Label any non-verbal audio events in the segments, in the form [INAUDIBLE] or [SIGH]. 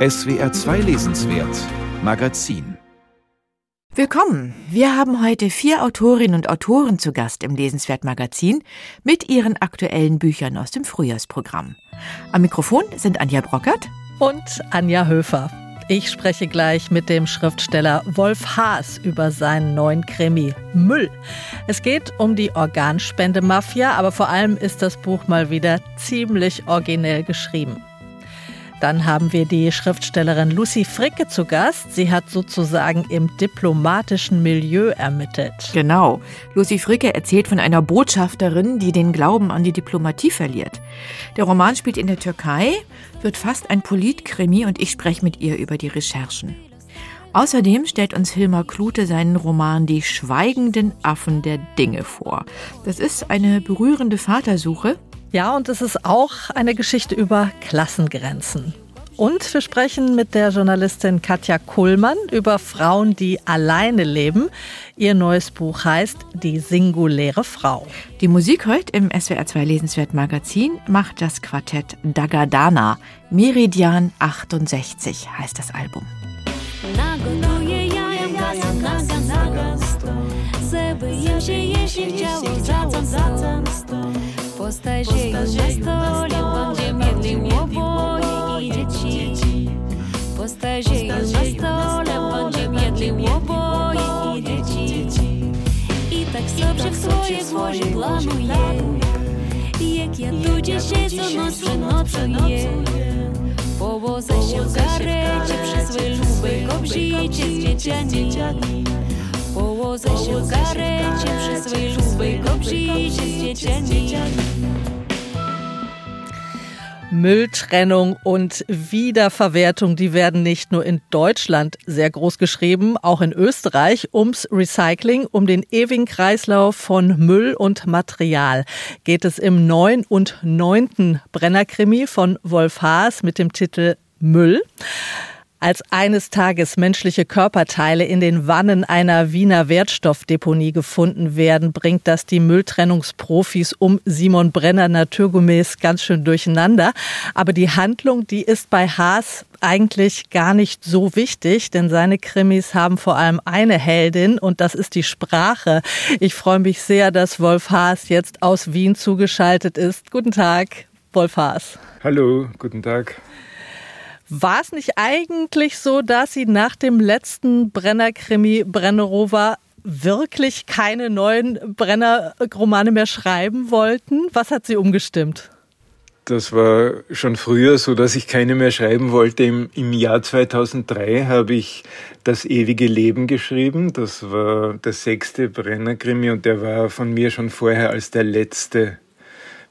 SWR 2 Lesenswert Magazin Willkommen! Wir haben heute vier Autorinnen und Autoren zu Gast im Lesenswert Magazin mit ihren aktuellen Büchern aus dem Frühjahrsprogramm. Am Mikrofon sind Anja Brockert und Anja Höfer. Ich spreche gleich mit dem Schriftsteller Wolf Haas über seinen neuen Krimi Müll. Es geht um die Organspendemafia, aber vor allem ist das Buch mal wieder ziemlich originell geschrieben. Dann haben wir die Schriftstellerin Lucy Fricke zu Gast. Sie hat sozusagen im diplomatischen Milieu ermittelt. Genau. Lucy Fricke erzählt von einer Botschafterin, die den Glauben an die Diplomatie verliert. Der Roman spielt in der Türkei, wird fast ein Politkrimi und ich spreche mit ihr über die Recherchen. Außerdem stellt uns Hilmar Klute seinen Roman Die schweigenden Affen der Dinge vor. Das ist eine berührende Vatersuche ja, und es ist auch eine Geschichte über Klassengrenzen. Und wir sprechen mit der Journalistin Katja Kuhlmann über Frauen, die alleine leben. Ihr neues Buch heißt Die singuläre Frau. Die Musik heute im SWR2 Lesenswert Magazin macht das Quartett Dagadana. Meridian 68 heißt das Album. postazieniu na stole Będzie miedlił oboje i dzieci. Postazieniu na stole Będzie miedlił oboje i dzieci. I tak sobie w swoje złoże planuję. Jak ja tu dzisiaj co noc nocuję. Powozę się w garecie Przez wylubek obżycie z dzieciami. Powozę się w garecie Przez wylubek obżycie z dzieciami. Mülltrennung und Wiederverwertung, die werden nicht nur in Deutschland sehr groß geschrieben, auch in Österreich ums Recycling, um den ewigen Kreislauf von Müll und Material geht es im neuen und neunten Brennerkrimi von Wolf Haas mit dem Titel Müll. Als eines Tages menschliche Körperteile in den Wannen einer Wiener Wertstoffdeponie gefunden werden, bringt das die Mülltrennungsprofis um Simon Brenner naturgemäß ganz schön durcheinander. Aber die Handlung, die ist bei Haas eigentlich gar nicht so wichtig, denn seine Krimis haben vor allem eine Heldin und das ist die Sprache. Ich freue mich sehr, dass Wolf Haas jetzt aus Wien zugeschaltet ist. Guten Tag, Wolf Haas. Hallo, guten Tag. War es nicht eigentlich so, dass Sie nach dem letzten Brenner-Krimi Brennerova wirklich keine neuen Brenner-Romane mehr schreiben wollten? Was hat Sie umgestimmt? Das war schon früher so, dass ich keine mehr schreiben wollte. Im, im Jahr 2003 habe ich Das ewige Leben geschrieben. Das war der sechste Brenner-Krimi und der war von mir schon vorher als der letzte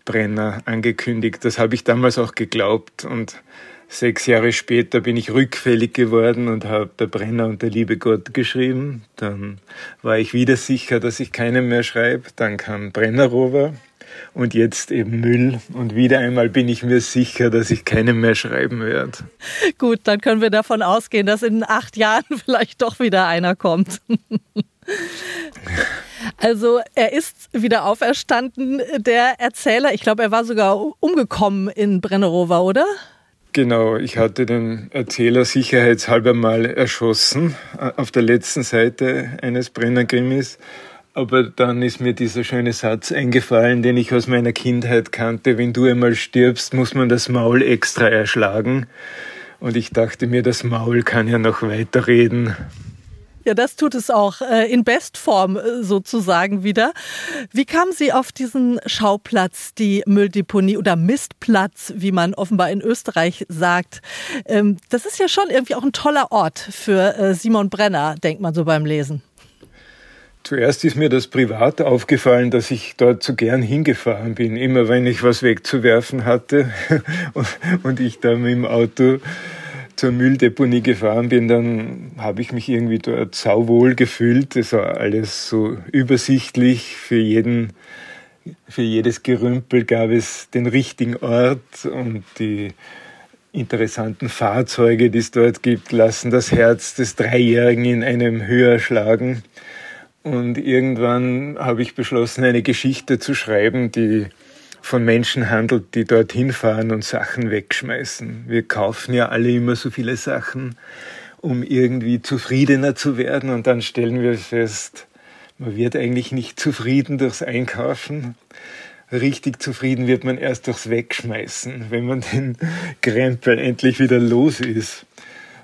Brenner angekündigt. Das habe ich damals auch geglaubt und Sechs Jahre später bin ich rückfällig geworden und habe Der Brenner und der liebe Gott geschrieben. Dann war ich wieder sicher, dass ich keinen mehr schreibe. Dann kam Brennerrover und jetzt eben Müll. Und wieder einmal bin ich mir sicher, dass ich keinen mehr schreiben werde. Gut, dann können wir davon ausgehen, dass in acht Jahren [LAUGHS] vielleicht doch wieder einer kommt. [LAUGHS] Also er ist wieder auferstanden, der Erzähler. Ich glaube, er war sogar umgekommen in Brennerova, oder? Genau, ich hatte den Erzähler sicherheitshalber mal erschossen auf der letzten Seite eines Brennergrimmis. Aber dann ist mir dieser schöne Satz eingefallen, den ich aus meiner Kindheit kannte. Wenn du einmal stirbst, muss man das Maul extra erschlagen. Und ich dachte mir, das Maul kann ja noch weiterreden. Ja, das tut es auch äh, in Bestform äh, sozusagen wieder. Wie kamen Sie auf diesen Schauplatz, die Mülldeponie oder Mistplatz, wie man offenbar in Österreich sagt? Ähm, das ist ja schon irgendwie auch ein toller Ort für äh, Simon Brenner, denkt man so beim Lesen. Zuerst ist mir das privat aufgefallen, dass ich dort so gern hingefahren bin, immer wenn ich was wegzuwerfen hatte [LAUGHS] und ich da mit dem Auto zur Mülldeponie gefahren bin, dann habe ich mich irgendwie dort sauwohl gefühlt. Es war alles so übersichtlich. Für jeden, für jedes Gerümpel gab es den richtigen Ort und die interessanten Fahrzeuge, die es dort gibt, lassen das Herz des Dreijährigen in einem höher schlagen. Und irgendwann habe ich beschlossen, eine Geschichte zu schreiben, die von Menschen handelt, die dorthin fahren und Sachen wegschmeißen. Wir kaufen ja alle immer so viele Sachen, um irgendwie zufriedener zu werden und dann stellen wir fest, man wird eigentlich nicht zufrieden durchs Einkaufen. Richtig zufrieden wird man erst durchs Wegschmeißen, wenn man den Krempel endlich wieder los ist.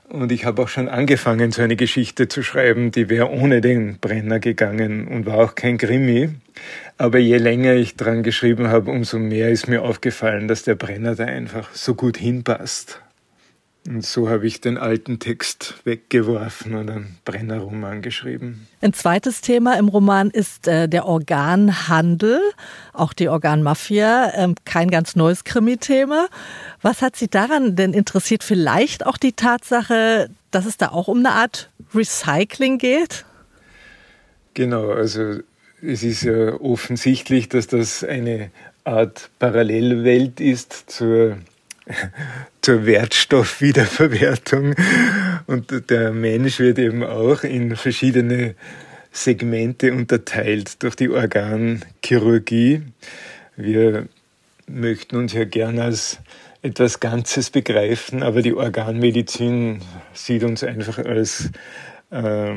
Und ich habe auch schon angefangen, so eine Geschichte zu schreiben, die wäre ohne den Brenner gegangen und war auch kein Krimi. Aber je länger ich dran geschrieben habe, umso mehr ist mir aufgefallen, dass der Brenner da einfach so gut hinpasst. Und so habe ich den alten Text weggeworfen und einen Brennerroman geschrieben. Ein zweites Thema im Roman ist äh, der Organhandel, auch die Organmafia. Ähm, kein ganz neues Krimi-Thema. Was hat Sie daran denn interessiert? Vielleicht auch die Tatsache, dass es da auch um eine Art Recycling geht? Genau, also es ist ja offensichtlich, dass das eine Art Parallelwelt ist zur [LAUGHS] zur Wertstoffwiederverwertung. Und der Mensch wird eben auch in verschiedene Segmente unterteilt durch die Organchirurgie. Wir möchten uns ja gern als etwas Ganzes begreifen, aber die Organmedizin sieht uns einfach als, äh,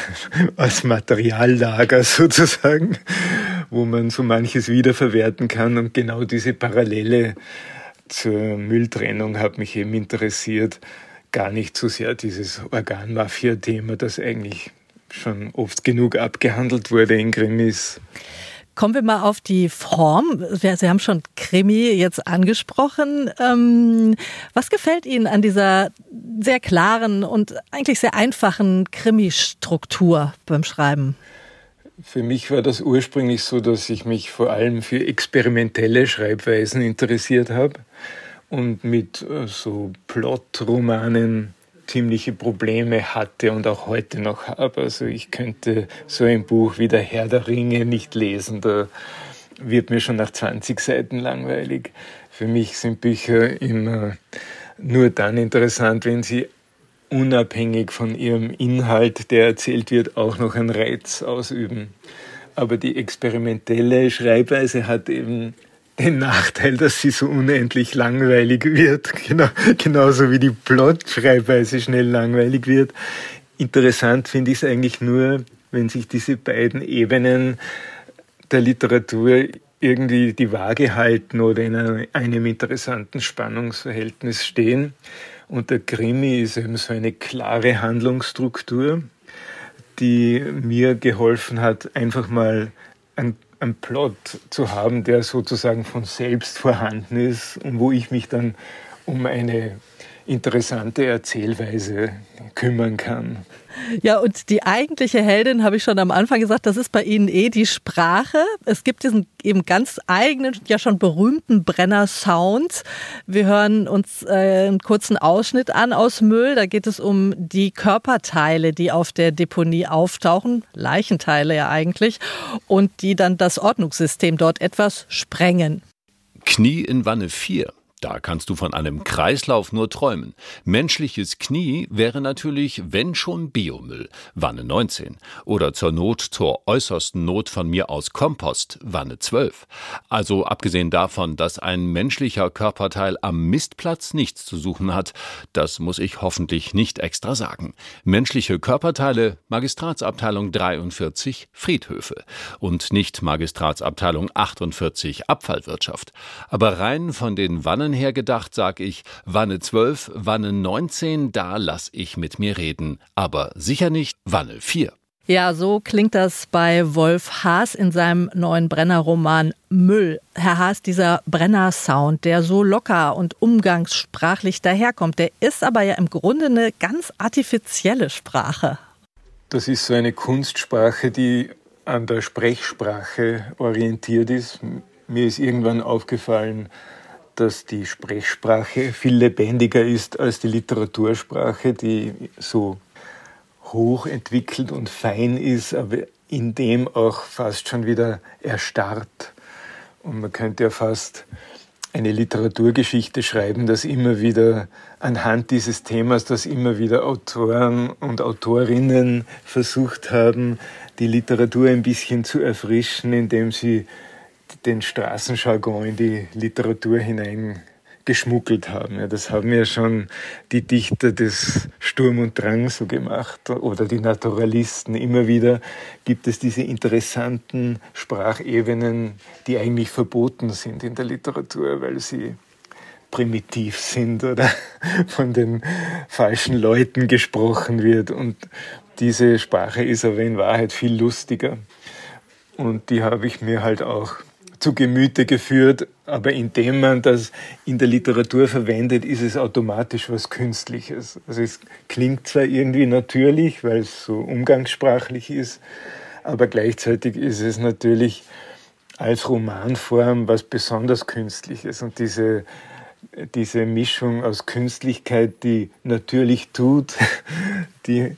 [LAUGHS] als Materiallager sozusagen, wo man so manches wiederverwerten kann und genau diese Parallele zur Mülltrennung hat mich eben interessiert, gar nicht so sehr dieses Organmafia-Thema, das eigentlich schon oft genug abgehandelt wurde in Krimis. Kommen wir mal auf die Form. Sie haben schon Krimi jetzt angesprochen. Ähm, was gefällt Ihnen an dieser sehr klaren und eigentlich sehr einfachen Krimi-Struktur beim Schreiben? Für mich war das ursprünglich so, dass ich mich vor allem für experimentelle Schreibweisen interessiert habe und mit äh, so Plotromanen ziemliche Probleme hatte und auch heute noch habe. Also ich könnte so ein Buch wie Der Herr der Ringe nicht lesen, da wird mir schon nach 20 Seiten langweilig. Für mich sind Bücher immer nur dann interessant, wenn sie unabhängig von ihrem Inhalt, der erzählt wird, auch noch einen Reiz ausüben. Aber die experimentelle Schreibweise hat eben den Nachteil, dass sie so unendlich langweilig wird, [LAUGHS] genau, genauso wie die Plot-Schreibweise schnell langweilig wird. Interessant finde ich es eigentlich nur, wenn sich diese beiden Ebenen der Literatur irgendwie die Waage halten oder in einem interessanten Spannungsverhältnis stehen. Und der Krimi ist eben so eine klare Handlungsstruktur, die mir geholfen hat, einfach mal einen, einen Plot zu haben, der sozusagen von selbst vorhanden ist und wo ich mich dann um eine interessante Erzählweise kümmern kann. Ja, und die eigentliche Heldin, habe ich schon am Anfang gesagt, das ist bei Ihnen eh die Sprache. Es gibt diesen eben ganz eigenen, ja schon berühmten Brenner-Sound. Wir hören uns äh, einen kurzen Ausschnitt an aus Müll. Da geht es um die Körperteile, die auf der Deponie auftauchen, Leichenteile ja eigentlich, und die dann das Ordnungssystem dort etwas sprengen. Knie in Wanne 4. Da kannst du von einem Kreislauf nur träumen. Menschliches Knie wäre natürlich, wenn schon Biomüll, Wanne 19. Oder zur Not, zur äußersten Not von mir aus Kompost, Wanne 12. Also abgesehen davon, dass ein menschlicher Körperteil am Mistplatz nichts zu suchen hat, das muss ich hoffentlich nicht extra sagen. Menschliche Körperteile, Magistratsabteilung 43, Friedhöfe. Und nicht Magistratsabteilung 48, Abfallwirtschaft. Aber rein von den Wannen Wannen her gedacht, sag ich, Wanne 12, Wanne 19, da lass ich mit mir reden. Aber sicher nicht Wanne 4. Ja, so klingt das bei Wolf Haas in seinem neuen Brenner-Roman Müll. Herr Haas, dieser Brenner-Sound, der so locker und umgangssprachlich daherkommt, der ist aber ja im Grunde eine ganz artifizielle Sprache. Das ist so eine Kunstsprache, die an der Sprechsprache orientiert ist. Mir ist irgendwann aufgefallen, dass die Sprechsprache viel lebendiger ist als die Literatursprache, die so hochentwickelt und fein ist, aber in dem auch fast schon wieder erstarrt. Und man könnte ja fast eine Literaturgeschichte schreiben, dass immer wieder anhand dieses Themas, dass immer wieder Autoren und Autorinnen versucht haben, die Literatur ein bisschen zu erfrischen, indem sie den Straßenjargon in die Literatur hinein geschmuggelt haben. Ja, das haben ja schon die Dichter des Sturm und Drang so gemacht oder die Naturalisten. Immer wieder gibt es diese interessanten Sprachebenen, die eigentlich verboten sind in der Literatur, weil sie primitiv sind oder [LAUGHS] von den falschen Leuten gesprochen wird. Und diese Sprache ist aber in Wahrheit viel lustiger. Und die habe ich mir halt auch zu Gemüte geführt, aber indem man das in der Literatur verwendet, ist es automatisch was Künstliches. Also es klingt zwar irgendwie natürlich, weil es so umgangssprachlich ist, aber gleichzeitig ist es natürlich als Romanform was besonders Künstliches. Und diese, diese Mischung aus Künstlichkeit, die natürlich tut, [LAUGHS] die,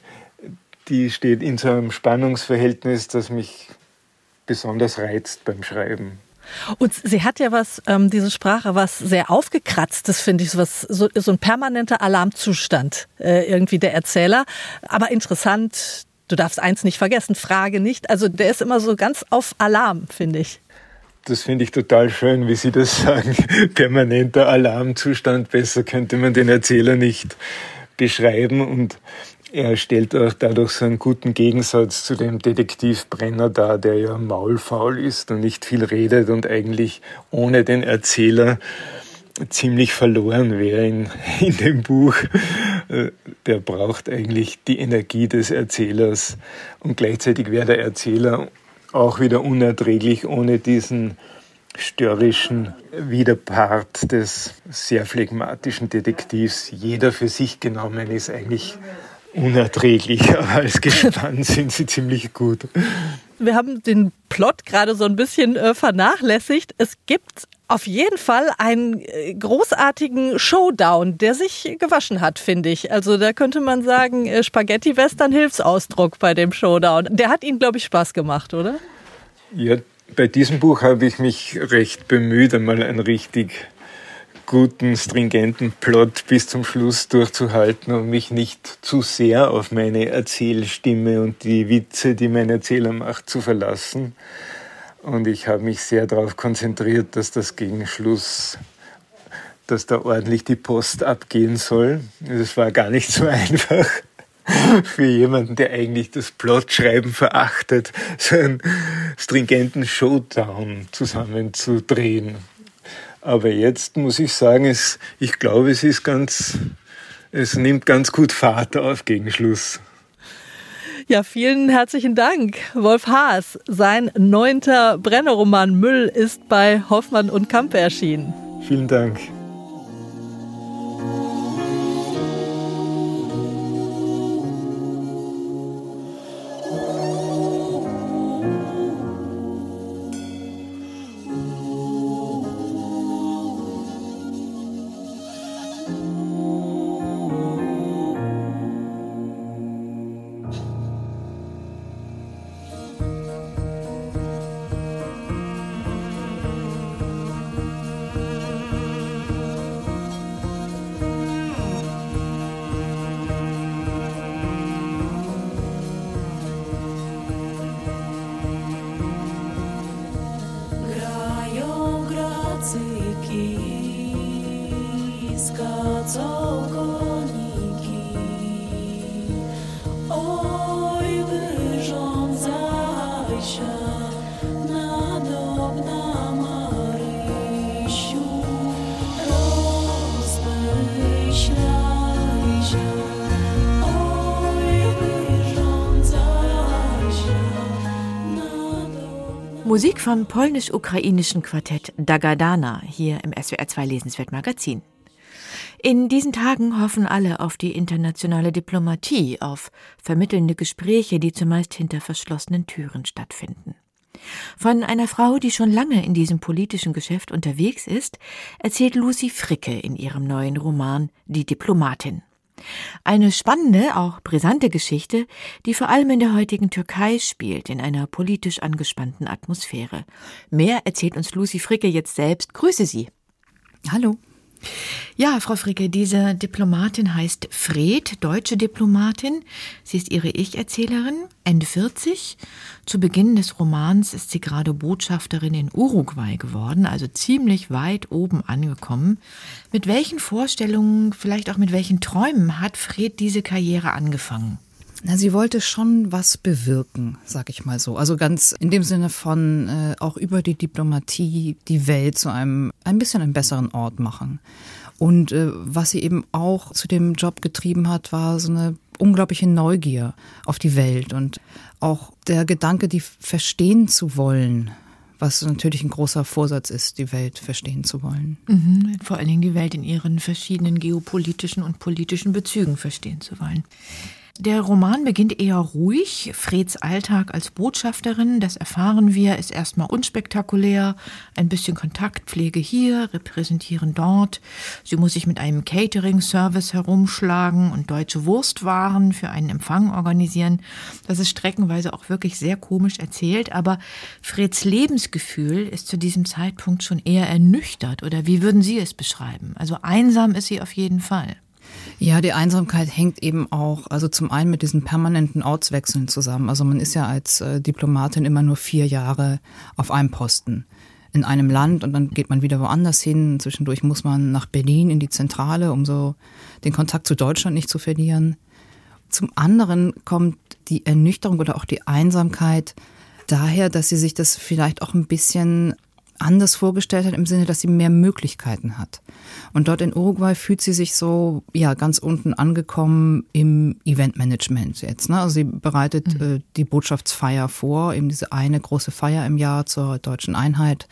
die steht in so einem Spannungsverhältnis, das mich besonders reizt beim Schreiben. Und sie hat ja was, ähm, diese Sprache, was sehr aufgekratztes, finde ich, so, was, so, so ein permanenter Alarmzustand äh, irgendwie der Erzähler. Aber interessant, du darfst eins nicht vergessen, Frage nicht. Also der ist immer so ganz auf Alarm, finde ich. Das finde ich total schön, wie Sie das [LAUGHS] sagen. Permanenter Alarmzustand. Besser könnte man den Erzähler nicht beschreiben. Und er stellt auch dadurch so einen guten Gegensatz zu dem Detektiv Brenner dar, der ja maulfaul ist und nicht viel redet und eigentlich ohne den Erzähler ziemlich verloren wäre in, [LAUGHS] in dem Buch. Äh, der braucht eigentlich die Energie des Erzählers und gleichzeitig wäre der Erzähler auch wieder unerträglich ohne diesen störrischen Widerpart des sehr phlegmatischen Detektivs. Jeder für sich genommen ist eigentlich unerträglich, aber als [LAUGHS] Gespann sind sie ziemlich gut. Wir haben den Plot gerade so ein bisschen äh, vernachlässigt. Es gibt auf jeden Fall einen äh, großartigen Showdown, der sich gewaschen hat, finde ich. Also da könnte man sagen, äh, Spaghetti-Western Hilfsausdruck bei dem Showdown. Der hat Ihnen, glaube ich, Spaß gemacht, oder? Ja, bei diesem Buch habe ich mich recht bemüht, einmal ein richtig guten, stringenten Plot bis zum Schluss durchzuhalten und mich nicht zu sehr auf meine Erzählstimme und die Witze, die mein Erzähler macht, zu verlassen. Und ich habe mich sehr darauf konzentriert, dass das gegen Schluss, dass da ordentlich die Post abgehen soll. Das war gar nicht so [LAUGHS] einfach für jemanden, der eigentlich das Plotschreiben verachtet, so einen stringenten Showdown zusammenzudrehen. Aber jetzt muss ich sagen, es, ich glaube, es ist ganz, es nimmt ganz gut Fahrt auf gegen Schluss. Ja, vielen herzlichen Dank, Wolf Haas. Sein neunter Brennerroman Müll ist bei Hoffmann und Kampe erschienen. Vielen Dank. Musik vom polnisch-ukrainischen Quartett Dagadana hier im SWR 2 Lesenswert Magazin. In diesen Tagen hoffen alle auf die internationale Diplomatie, auf vermittelnde Gespräche, die zumeist hinter verschlossenen Türen stattfinden. Von einer Frau, die schon lange in diesem politischen Geschäft unterwegs ist, erzählt Lucy Fricke in ihrem neuen Roman Die Diplomatin. Eine spannende, auch brisante Geschichte, die vor allem in der heutigen Türkei spielt, in einer politisch angespannten Atmosphäre. Mehr erzählt uns Lucy Fricke jetzt selbst. Grüße Sie. Hallo. Ja, Frau Fricke, diese Diplomatin heißt Fred, deutsche Diplomatin. Sie ist ihre Ich-Erzählerin, Ende 40. Zu Beginn des Romans ist sie gerade Botschafterin in Uruguay geworden, also ziemlich weit oben angekommen. Mit welchen Vorstellungen, vielleicht auch mit welchen Träumen hat Fred diese Karriere angefangen? Na, sie wollte schon was bewirken, sag ich mal so. Also ganz in dem Sinne von äh, auch über die Diplomatie die Welt zu einem ein bisschen einen besseren Ort machen. Und äh, was sie eben auch zu dem Job getrieben hat, war so eine unglaubliche Neugier auf die Welt und auch der Gedanke, die verstehen zu wollen, was natürlich ein großer Vorsatz ist, die Welt verstehen zu wollen. Mhm, vor allen Dingen die Welt in ihren verschiedenen geopolitischen und politischen Bezügen verstehen zu wollen. Der Roman beginnt eher ruhig. Freds Alltag als Botschafterin, das erfahren wir, ist erstmal unspektakulär. Ein bisschen Kontaktpflege hier, repräsentieren dort. Sie muss sich mit einem Catering-Service herumschlagen und deutsche Wurstwaren für einen Empfang organisieren. Das ist streckenweise auch wirklich sehr komisch erzählt, aber Freds Lebensgefühl ist zu diesem Zeitpunkt schon eher ernüchtert. Oder wie würden Sie es beschreiben? Also einsam ist sie auf jeden Fall. Ja, die Einsamkeit hängt eben auch, also zum einen mit diesen permanenten Ortswechseln zusammen. Also man ist ja als äh, Diplomatin immer nur vier Jahre auf einem Posten in einem Land und dann geht man wieder woanders hin. Zwischendurch muss man nach Berlin in die Zentrale, um so den Kontakt zu Deutschland nicht zu verlieren. Zum anderen kommt die Ernüchterung oder auch die Einsamkeit daher, dass sie sich das vielleicht auch ein bisschen anders vorgestellt hat, im Sinne, dass sie mehr Möglichkeiten hat. Und dort in Uruguay fühlt sie sich so, ja, ganz unten angekommen im Eventmanagement jetzt. Ne? Also sie bereitet mhm. äh, die Botschaftsfeier vor, eben diese eine große Feier im Jahr zur deutschen Einheit.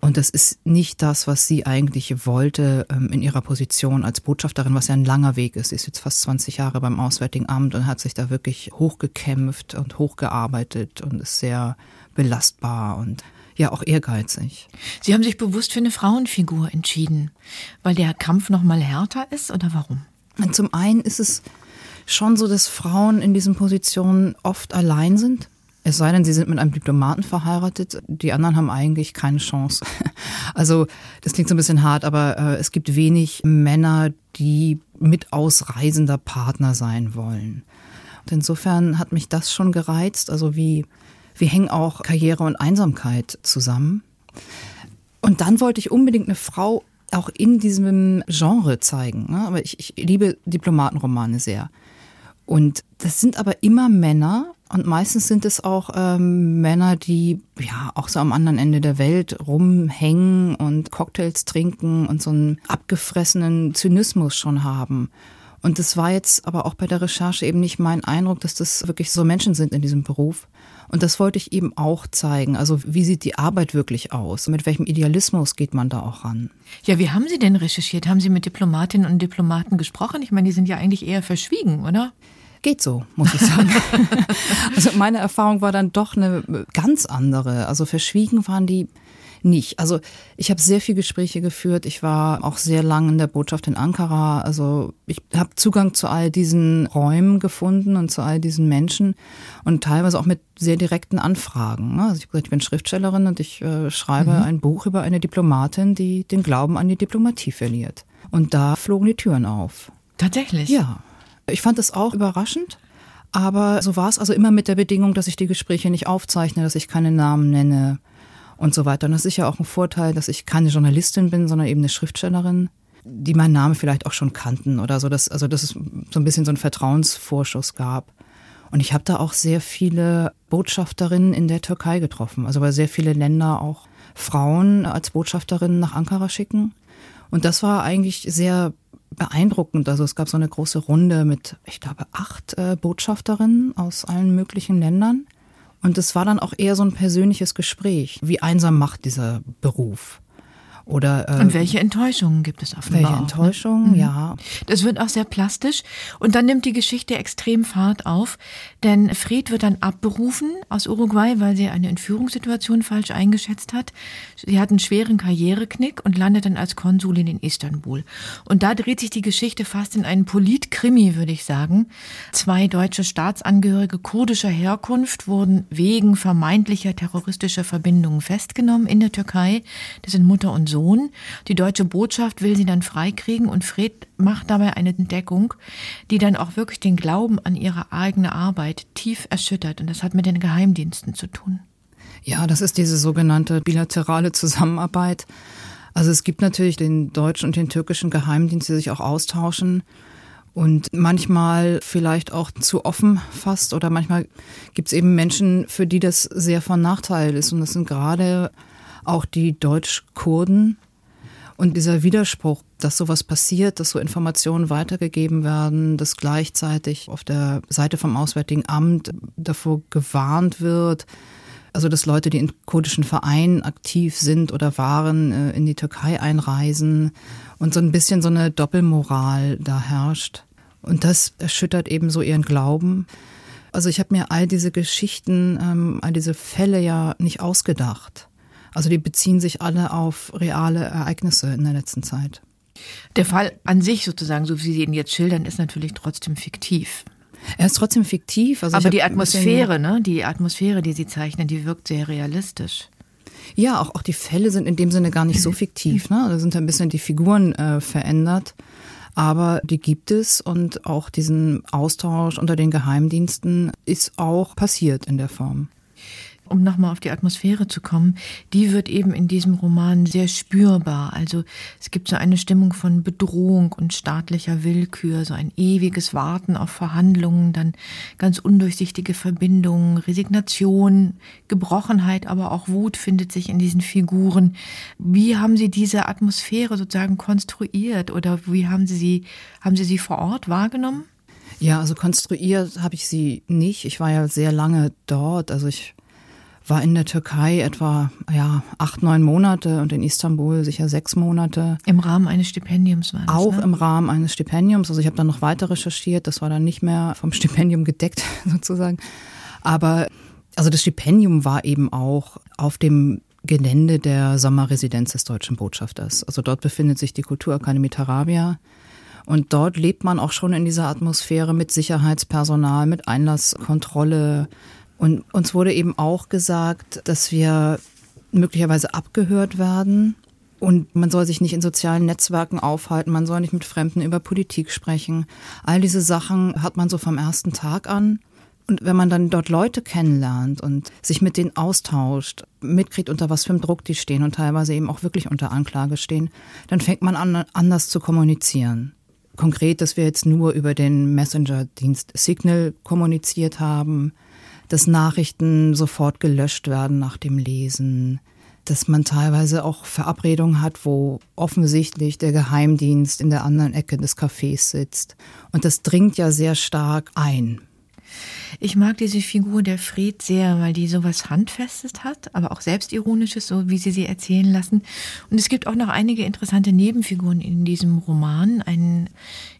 Und das ist nicht das, was sie eigentlich wollte ähm, in ihrer Position als Botschafterin, was ja ein langer Weg ist. Sie ist jetzt fast 20 Jahre beim Auswärtigen Amt und hat sich da wirklich hochgekämpft und hochgearbeitet und ist sehr belastbar und ja auch ehrgeizig. Sie haben sich bewusst für eine Frauenfigur entschieden, weil der Kampf noch mal härter ist oder warum? Zum einen ist es schon so, dass Frauen in diesen Positionen oft allein sind. Es sei denn, sie sind mit einem Diplomaten verheiratet. Die anderen haben eigentlich keine Chance. [LAUGHS] Also das klingt so ein bisschen hart, aber äh, es gibt wenig Männer, die mit ausreisender Partner sein wollen. Und insofern hat mich das schon gereizt. Also wie wir hängen auch Karriere und Einsamkeit zusammen. Und dann wollte ich unbedingt eine Frau auch in diesem Genre zeigen. Ne? Aber ich, ich liebe Diplomatenromane sehr. Und das sind aber immer Männer und meistens sind es auch ähm, Männer, die ja auch so am anderen Ende der Welt rumhängen und Cocktails trinken und so einen abgefressenen Zynismus schon haben. Und das war jetzt aber auch bei der Recherche eben nicht mein Eindruck, dass das wirklich so Menschen sind in diesem Beruf. Und das wollte ich eben auch zeigen. Also wie sieht die Arbeit wirklich aus? Mit welchem Idealismus geht man da auch ran? Ja, wie haben Sie denn recherchiert? Haben Sie mit Diplomatinnen und Diplomaten gesprochen? Ich meine, die sind ja eigentlich eher verschwiegen, oder? Geht so, muss ich sagen. [LAUGHS] also meine Erfahrung war dann doch eine ganz andere. Also verschwiegen waren die nicht. Also ich habe sehr viele Gespräche geführt. Ich war auch sehr lange in der Botschaft in Ankara. Also ich habe Zugang zu all diesen Räumen gefunden und zu all diesen Menschen und teilweise auch mit sehr direkten Anfragen. Ne? Also ich habe gesagt, ich bin Schriftstellerin und ich äh, schreibe mhm. ein Buch über eine Diplomatin, die den Glauben an die Diplomatie verliert. Und da flogen die Türen auf. Tatsächlich? Ja. Ich fand das auch überraschend. Aber so war es also immer mit der Bedingung, dass ich die Gespräche nicht aufzeichne, dass ich keine Namen nenne, und so weiter. Und das ist ja auch ein Vorteil, dass ich keine Journalistin bin, sondern eben eine Schriftstellerin, die meinen Namen vielleicht auch schon kannten oder so. Dass, also dass es so ein bisschen so einen Vertrauensvorschuss gab. Und ich habe da auch sehr viele Botschafterinnen in der Türkei getroffen. Also weil sehr viele Länder auch Frauen als Botschafterinnen nach Ankara schicken. Und das war eigentlich sehr beeindruckend. Also es gab so eine große Runde mit, ich glaube, acht äh, Botschafterinnen aus allen möglichen Ländern. Und es war dann auch eher so ein persönliches Gespräch. Wie einsam macht dieser Beruf? Oder, äh, und welche Enttäuschungen gibt es offenbar? Welche Enttäuschungen, ne? ja. Das wird auch sehr plastisch. Und dann nimmt die Geschichte extrem Fahrt auf, denn Fred wird dann abberufen aus Uruguay, weil sie eine Entführungssituation falsch eingeschätzt hat. Sie hat einen schweren Karriereknick und landet dann als Konsulin in Istanbul. Und da dreht sich die Geschichte fast in einen Politkrimi, würde ich sagen. Zwei deutsche Staatsangehörige kurdischer Herkunft wurden wegen vermeintlicher terroristischer Verbindungen festgenommen in der Türkei. Das sind Mutter und Sohn. Sohn. Die deutsche Botschaft will sie dann freikriegen und Fred macht dabei eine Entdeckung, die dann auch wirklich den Glauben an ihre eigene Arbeit tief erschüttert. Und das hat mit den Geheimdiensten zu tun. Ja, das ist diese sogenannte bilaterale Zusammenarbeit. Also es gibt natürlich den deutschen und den türkischen Geheimdienst, die sich auch austauschen und manchmal vielleicht auch zu offen fast oder manchmal gibt es eben Menschen, für die das sehr von Nachteil ist und das sind gerade auch die Deutsch-Kurden und dieser Widerspruch, dass sowas passiert, dass so Informationen weitergegeben werden, dass gleichzeitig auf der Seite vom Auswärtigen Amt davor gewarnt wird, also dass Leute, die in kurdischen Vereinen aktiv sind oder waren, äh, in die Türkei einreisen und so ein bisschen so eine Doppelmoral da herrscht. Und das erschüttert eben so ihren Glauben. Also ich habe mir all diese Geschichten, ähm, all diese Fälle ja nicht ausgedacht. Also die beziehen sich alle auf reale Ereignisse in der letzten Zeit. Der Fall an sich sozusagen, so wie Sie ihn jetzt schildern, ist natürlich trotzdem fiktiv. Er ist trotzdem fiktiv. Also Aber die Atmosphäre, ne, die Atmosphäre, die Sie zeichnen, die wirkt sehr realistisch. Ja, auch, auch die Fälle sind in dem Sinne gar nicht so fiktiv. Ne? Da sind ein bisschen die Figuren äh, verändert. Aber die gibt es und auch diesen Austausch unter den Geheimdiensten ist auch passiert in der Form um nochmal auf die Atmosphäre zu kommen, die wird eben in diesem Roman sehr spürbar. Also es gibt so eine Stimmung von Bedrohung und staatlicher Willkür, so ein ewiges Warten auf Verhandlungen, dann ganz undurchsichtige Verbindungen, Resignation, Gebrochenheit, aber auch Wut findet sich in diesen Figuren. Wie haben Sie diese Atmosphäre sozusagen konstruiert oder wie haben Sie sie, haben Sie sie vor Ort wahrgenommen? Ja, also konstruiert habe ich sie nicht. Ich war ja sehr lange dort. Also ich war in der Türkei etwa ja, acht, neun Monate und in Istanbul sicher sechs Monate. Im Rahmen eines Stipendiums war das, Auch ne? im Rahmen eines Stipendiums. Also ich habe dann noch weiter recherchiert. Das war dann nicht mehr vom Stipendium gedeckt [LAUGHS] sozusagen. Aber also das Stipendium war eben auch auf dem Gelände der Sommerresidenz des deutschen Botschafters. Also dort befindet sich die Kulturakademie Tarabia. Und dort lebt man auch schon in dieser Atmosphäre mit Sicherheitspersonal, mit Einlasskontrolle, und uns wurde eben auch gesagt, dass wir möglicherweise abgehört werden. Und man soll sich nicht in sozialen Netzwerken aufhalten, man soll nicht mit Fremden über Politik sprechen. All diese Sachen hat man so vom ersten Tag an. Und wenn man dann dort Leute kennenlernt und sich mit denen austauscht, mitkriegt, unter was für einem Druck die stehen und teilweise eben auch wirklich unter Anklage stehen, dann fängt man an, anders zu kommunizieren. Konkret, dass wir jetzt nur über den Messenger-Dienst Signal kommuniziert haben, dass Nachrichten sofort gelöscht werden nach dem Lesen, dass man teilweise auch Verabredungen hat, wo offensichtlich der Geheimdienst in der anderen Ecke des Cafés sitzt. Und das dringt ja sehr stark ein. Ich mag diese Figur der Fred sehr, weil die sowas Handfestes hat, aber auch Selbstironisches, so wie sie sie erzählen lassen. Und es gibt auch noch einige interessante Nebenfiguren in diesem Roman. Einen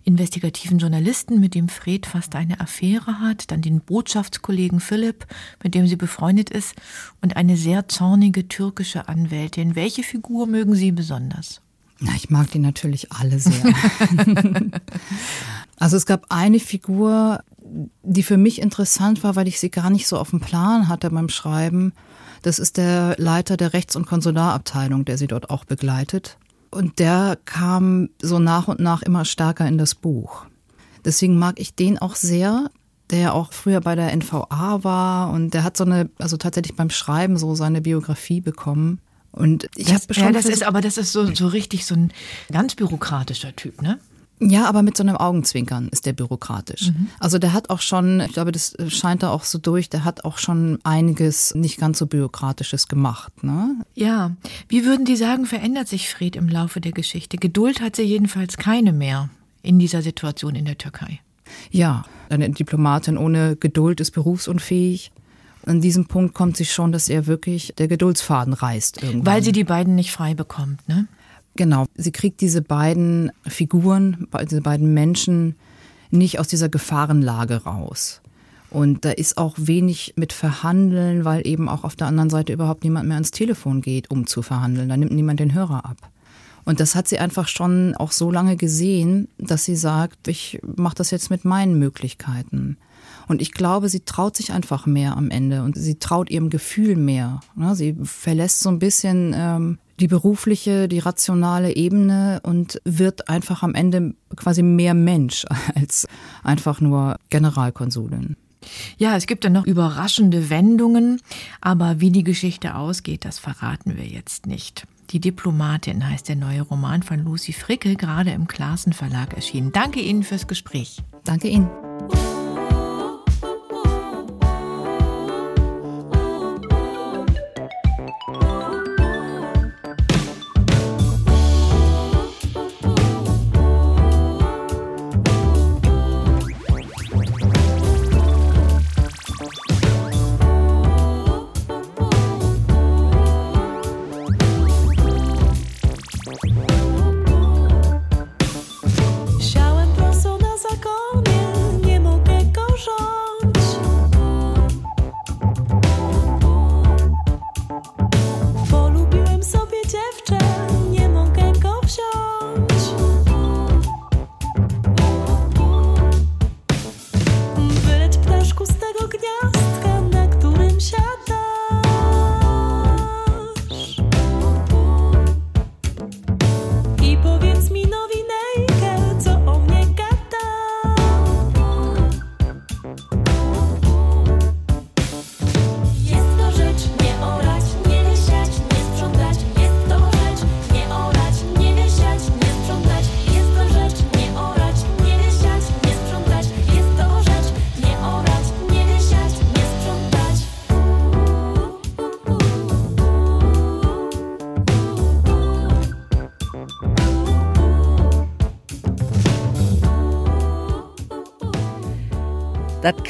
investigativen Journalisten, mit dem Fred fast eine Affäre hat, dann den Botschaftskollegen Philipp, mit dem sie befreundet ist, und eine sehr zornige türkische Anwältin. Welche Figur mögen Sie besonders? Na, ich mag die natürlich alle sehr. [LAUGHS] also es gab eine Figur, die für mich interessant war, weil ich sie gar nicht so auf dem Plan hatte beim Schreiben. Das ist der Leiter der Rechts- und Konsularabteilung, der sie dort auch begleitet. Und der kam so nach und nach immer stärker in das Buch. Deswegen mag ich den auch sehr, der ja auch früher bei der NVA war und der hat so eine, also tatsächlich beim Schreiben so seine Biografie bekommen. Und ich habe schon. Ja, das ist, aber das ist so, so richtig so ein ganz bürokratischer Typ, ne? Ja, aber mit so einem Augenzwinkern ist der bürokratisch. Mhm. Also der hat auch schon, ich glaube, das scheint da auch so durch, der hat auch schon einiges nicht ganz so bürokratisches gemacht. Ne? Ja, wie würden die sagen, verändert sich Fred im Laufe der Geschichte? Geduld hat sie jedenfalls keine mehr in dieser Situation in der Türkei. Ja, eine Diplomatin ohne Geduld ist berufsunfähig. An diesem Punkt kommt sie schon, dass er wirklich der Geduldsfaden reißt. Irgendwann. Weil sie die beiden nicht frei bekommt, ne? Genau, sie kriegt diese beiden Figuren, diese beiden Menschen nicht aus dieser Gefahrenlage raus. Und da ist auch wenig mit Verhandeln, weil eben auch auf der anderen Seite überhaupt niemand mehr ans Telefon geht, um zu verhandeln. Da nimmt niemand den Hörer ab. Und das hat sie einfach schon auch so lange gesehen, dass sie sagt, ich mache das jetzt mit meinen Möglichkeiten. Und ich glaube, sie traut sich einfach mehr am Ende und sie traut ihrem Gefühl mehr. Sie verlässt so ein bisschen ähm, die berufliche, die rationale Ebene und wird einfach am Ende quasi mehr Mensch [LAUGHS] als einfach nur Generalkonsulin. Ja, es gibt dann noch überraschende Wendungen, aber wie die Geschichte ausgeht, das verraten wir jetzt nicht. Die Diplomatin heißt der neue Roman von Lucy Fricke, gerade im Klassen Verlag erschienen. Danke Ihnen fürs Gespräch. Danke Ihnen.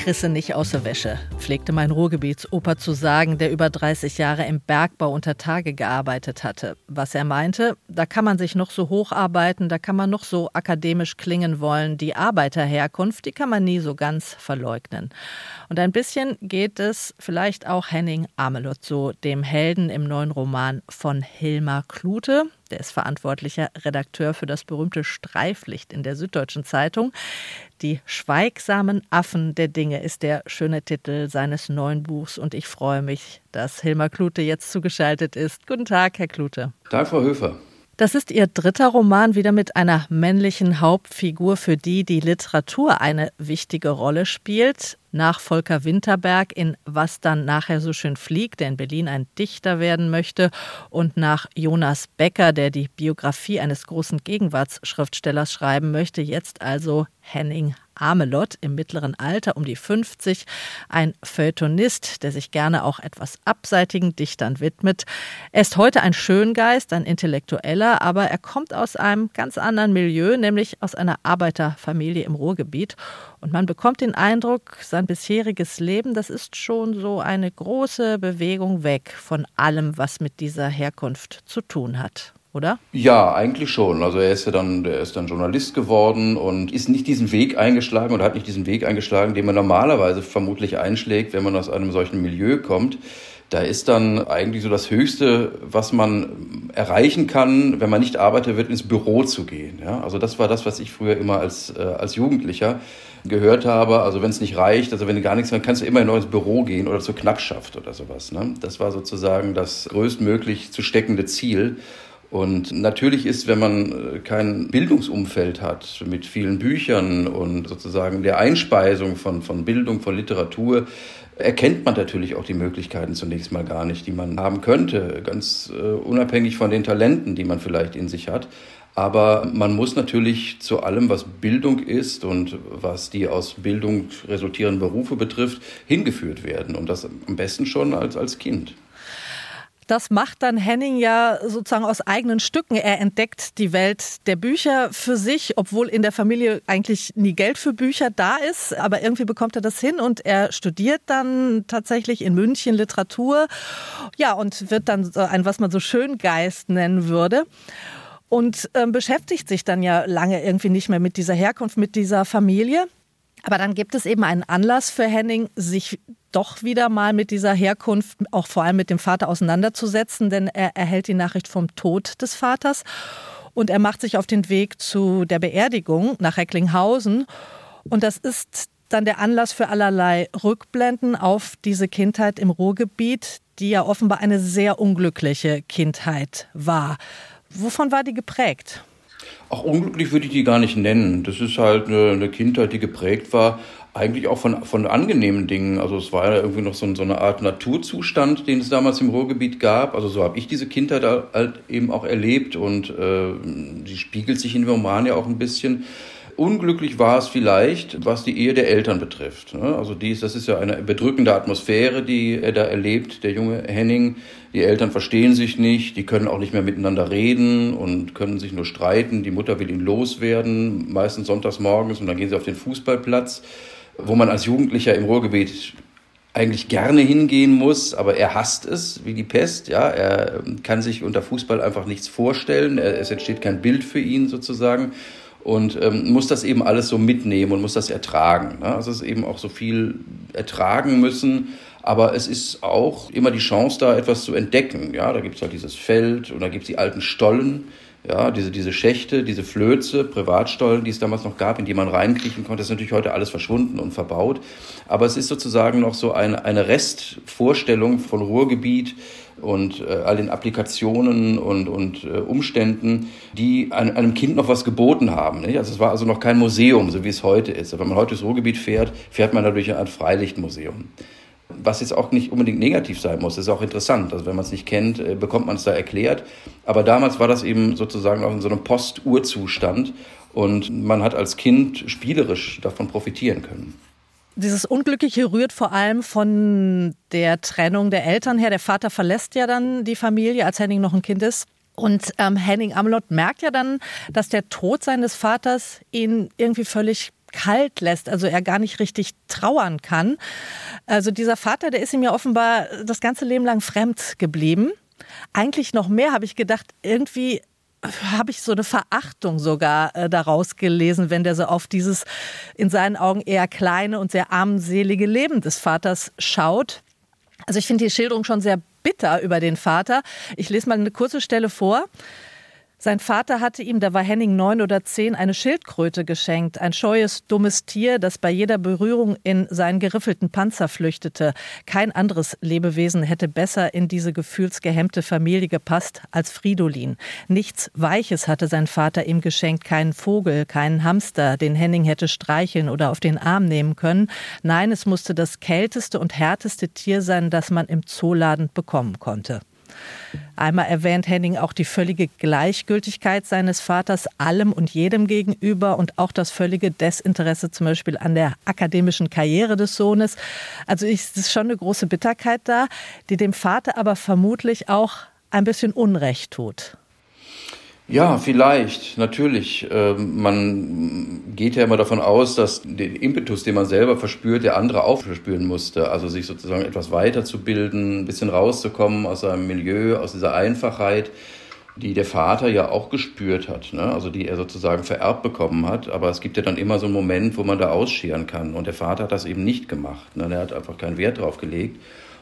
Krisse nicht aus der Wäsche, pflegte mein Ruhrgebietsoper zu sagen, der über 30 Jahre im Bergbau unter Tage gearbeitet hatte. Was er meinte, da kann man sich noch so hocharbeiten, da kann man noch so akademisch klingen wollen. Die Arbeiterherkunft, die kann man nie so ganz verleugnen. Und ein bisschen geht es vielleicht auch Henning Amelot so, dem Helden im neuen Roman von Hilmar Klute. Der ist verantwortlicher Redakteur für das berühmte Streiflicht in der Süddeutschen Zeitung. Die schweigsamen Affen der Dinge ist der schöne Titel seines neuen Buchs und ich freue mich, dass Hilmar Klute jetzt zugeschaltet ist. Guten Tag, Herr Klute. Tag, Frau Höfer. Das ist Ihr dritter Roman wieder mit einer männlichen Hauptfigur, für die die Literatur eine wichtige Rolle spielt. Nach Volker Winterberg in Was dann nachher so schön fliegt, der in Berlin ein Dichter werden möchte, und nach Jonas Becker, der die Biografie eines großen Gegenwartsschriftstellers schreiben möchte, jetzt also Henning Amelot im mittleren Alter, um die 50, ein Feuilletonist, der sich gerne auch etwas abseitigen Dichtern widmet. Er ist heute ein Schöngeist, ein Intellektueller, aber er kommt aus einem ganz anderen Milieu, nämlich aus einer Arbeiterfamilie im Ruhrgebiet. Und man bekommt den Eindruck, sein bisheriges Leben, das ist schon so eine große Bewegung weg von allem, was mit dieser Herkunft zu tun hat oder? Ja, eigentlich schon. Also er ist ja dann, er ist dann Journalist geworden und ist nicht diesen Weg eingeschlagen oder hat nicht diesen Weg eingeschlagen, den man normalerweise vermutlich einschlägt, wenn man aus einem solchen Milieu kommt. Da ist dann eigentlich so das Höchste, was man erreichen kann, wenn man nicht Arbeiter wird, ins Büro zu gehen. Ja? Also das war das, was ich früher immer als, äh, als Jugendlicher gehört habe. Also wenn es nicht reicht, also wenn du gar nichts mehr, kannst du immer ins Büro gehen oder zur Knappschaft oder sowas. Ne? Das war sozusagen das größtmöglich zu steckende Ziel. Und natürlich ist, wenn man äh, kein Bildungsumfeld hat mit vielen Büchern und sozusagen der Einspeisung von, von Bildung, von Literatur, erkennt man natürlich auch die Möglichkeiten zunächst mal gar nicht, die man haben könnte, ganz äh, unabhängig von den Talenten, die man vielleicht in sich hat. Aber man muss natürlich zu allem, was Bildung ist und was die aus Bildung resultierenden Berufe betrifft, hingeführt werden. Und das am besten schon als, als Kind. Das macht dann Henning ja sozusagen aus eigenen Stücken. Er entdeckt die Welt der Bücher für sich, obwohl in der Familie eigentlich nie Geld für Bücher da ist. Aber irgendwie bekommt er das hin und er studiert dann tatsächlich in München Literatur. Ja, und wird dann ein, was man so Schöngeist nennen würde und ähm, beschäftigt sich dann ja lange irgendwie nicht mehr mit dieser Herkunft, mit dieser Familie. Aber dann gibt es eben einen Anlass für Henning, sich doch wieder mal mit dieser Herkunft, auch vor allem mit dem Vater auseinanderzusetzen, denn er erhält die Nachricht vom Tod des Vaters und er macht sich auf den Weg zu der Beerdigung nach Recklinghausen. Und das ist dann der Anlass für allerlei Rückblenden auf diese Kindheit im Ruhrgebiet, die ja offenbar eine sehr unglückliche Kindheit war. Wovon war die geprägt? Auch unglücklich würde ich die gar nicht nennen. Das ist halt eine, Kindheit, die geprägt war, eigentlich auch von, von angenehmen Dingen. Also es war ja irgendwie noch so, so eine Art Naturzustand, den es damals im Ruhrgebiet gab. Also so habe ich diese Kindheit halt eben auch erlebt und äh, spiegelt sich in Roman ja auch ein bisschen. Unglücklich war es vielleicht, was die Ehe der Eltern betrifft. Ne? Also dies, das ist ja eine bedrückende Atmosphäre, die er da erlebt, der junge Henning. Die Eltern verstehen sich nicht, die können auch nicht mehr miteinander reden und können sich nur streiten. Die Mutter will ihn loswerden, meistens sonntags morgens, und dann gehen sie auf den Fußballplatz, wo man als Jugendlicher im Ruhrgebiet eigentlich gerne hingehen muss, aber er hasst es wie die Pest. Ja, er kann sich unter Fußball einfach nichts vorstellen. Es entsteht kein Bild für ihn sozusagen und ähm, muss das eben alles so mitnehmen und muss das ertragen. Ne? Also es ist eben auch so viel ertragen müssen, aber es ist auch immer die Chance da, etwas zu entdecken. Ja, da gibt es halt dieses Feld und da gibt es die alten Stollen, ja, diese, diese Schächte, diese Flöze, Privatstollen, die es damals noch gab, in die man reinkriechen konnte, das ist natürlich heute alles verschwunden und verbaut. Aber es ist sozusagen noch so eine, eine Restvorstellung von Ruhrgebiet, und äh, all den Applikationen und, und äh, Umständen, die einem, einem Kind noch was geboten haben. Nicht? Also es war also noch kein Museum, so wie es heute ist. Wenn man heute das Ruhrgebiet fährt, fährt man dadurch ein Freilichtmuseum. Was jetzt auch nicht unbedingt negativ sein muss, ist auch interessant. Also wenn man es nicht kennt, äh, bekommt man es da erklärt. Aber damals war das eben sozusagen auch in so einem Post-Urzustand und man hat als Kind spielerisch davon profitieren können. Dieses Unglückliche rührt vor allem von der Trennung der Eltern her. Der Vater verlässt ja dann die Familie, als Henning noch ein Kind ist. Und ähm, Henning Amelot merkt ja dann, dass der Tod seines Vaters ihn irgendwie völlig kalt lässt, also er gar nicht richtig trauern kann. Also dieser Vater, der ist ihm ja offenbar das ganze Leben lang fremd geblieben. Eigentlich noch mehr habe ich gedacht, irgendwie habe ich so eine Verachtung sogar äh, daraus gelesen, wenn der so auf dieses in seinen Augen eher kleine und sehr armselige Leben des Vaters schaut. Also ich finde die Schilderung schon sehr bitter über den Vater. Ich lese mal eine kurze Stelle vor. Sein Vater hatte ihm, da war Henning neun oder zehn, eine Schildkröte geschenkt, ein scheues, dummes Tier, das bei jeder Berührung in seinen geriffelten Panzer flüchtete. Kein anderes Lebewesen hätte besser in diese gefühlsgehemmte Familie gepasst als Fridolin. Nichts Weiches hatte sein Vater ihm geschenkt, keinen Vogel, keinen Hamster, den Henning hätte streicheln oder auf den Arm nehmen können. Nein, es musste das kälteste und härteste Tier sein, das man im Zooladen bekommen konnte. Einmal erwähnt Henning auch die völlige Gleichgültigkeit seines Vaters allem und jedem gegenüber und auch das völlige Desinteresse zum Beispiel an der akademischen Karriere des Sohnes. Also es ist schon eine große Bitterkeit da, die dem Vater aber vermutlich auch ein bisschen Unrecht tut. Ja, vielleicht, natürlich. Ähm, man geht ja immer davon aus, dass den Impetus, den man selber verspürt, der andere auch verspüren musste. Also sich sozusagen etwas weiterzubilden, ein bisschen rauszukommen aus seinem Milieu, aus dieser Einfachheit, die der Vater ja auch gespürt hat, ne? also die er sozusagen vererbt bekommen hat. Aber es gibt ja dann immer so einen Moment, wo man da ausscheren kann. Und der Vater hat das eben nicht gemacht. Ne? Er hat einfach keinen Wert drauf gelegt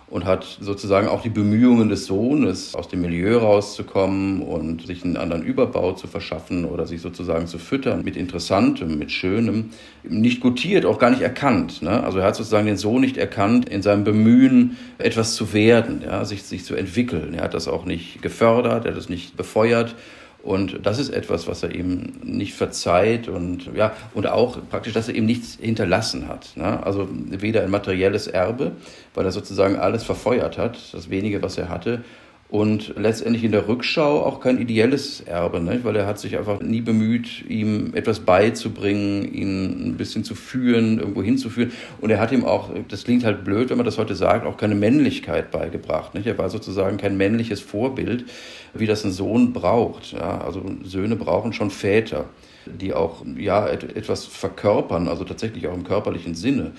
und hat sozusagen auch die Bemühungen des Sohnes, aus dem Milieu rauszukommen und sich einen anderen Überbau zu verschaffen oder sich sozusagen zu füttern mit Interessantem, mit Schönem, nicht gutiert, auch gar nicht erkannt. Ne? Also er hat sozusagen den Sohn nicht erkannt in seinem Bemühen, etwas zu werden, ja, sich, sich zu entwickeln. Er hat das auch nicht gefördert, er hat das nicht befeuert und das ist etwas, was er ihm nicht verzeiht und ja, und auch praktisch, dass er ihm nichts hinterlassen hat. Ne? Also weder ein materielles Erbe, weil er sozusagen alles verfeuert hat, das wenige, was er hatte, und letztendlich in der Rückschau auch kein ideelles Erbe, ne? weil er hat sich einfach nie bemüht, ihm etwas beizubringen, ihn ein bisschen zu führen, irgendwo hinzuführen. Und er hat ihm auch, das klingt halt blöd, wenn man das heute sagt, auch keine Männlichkeit beigebracht. Nicht? Er war sozusagen kein männliches Vorbild, wie das ein Sohn braucht. Ja? Also Söhne brauchen schon Väter, die auch ja, etwas verkörpern, also tatsächlich auch im körperlichen Sinne.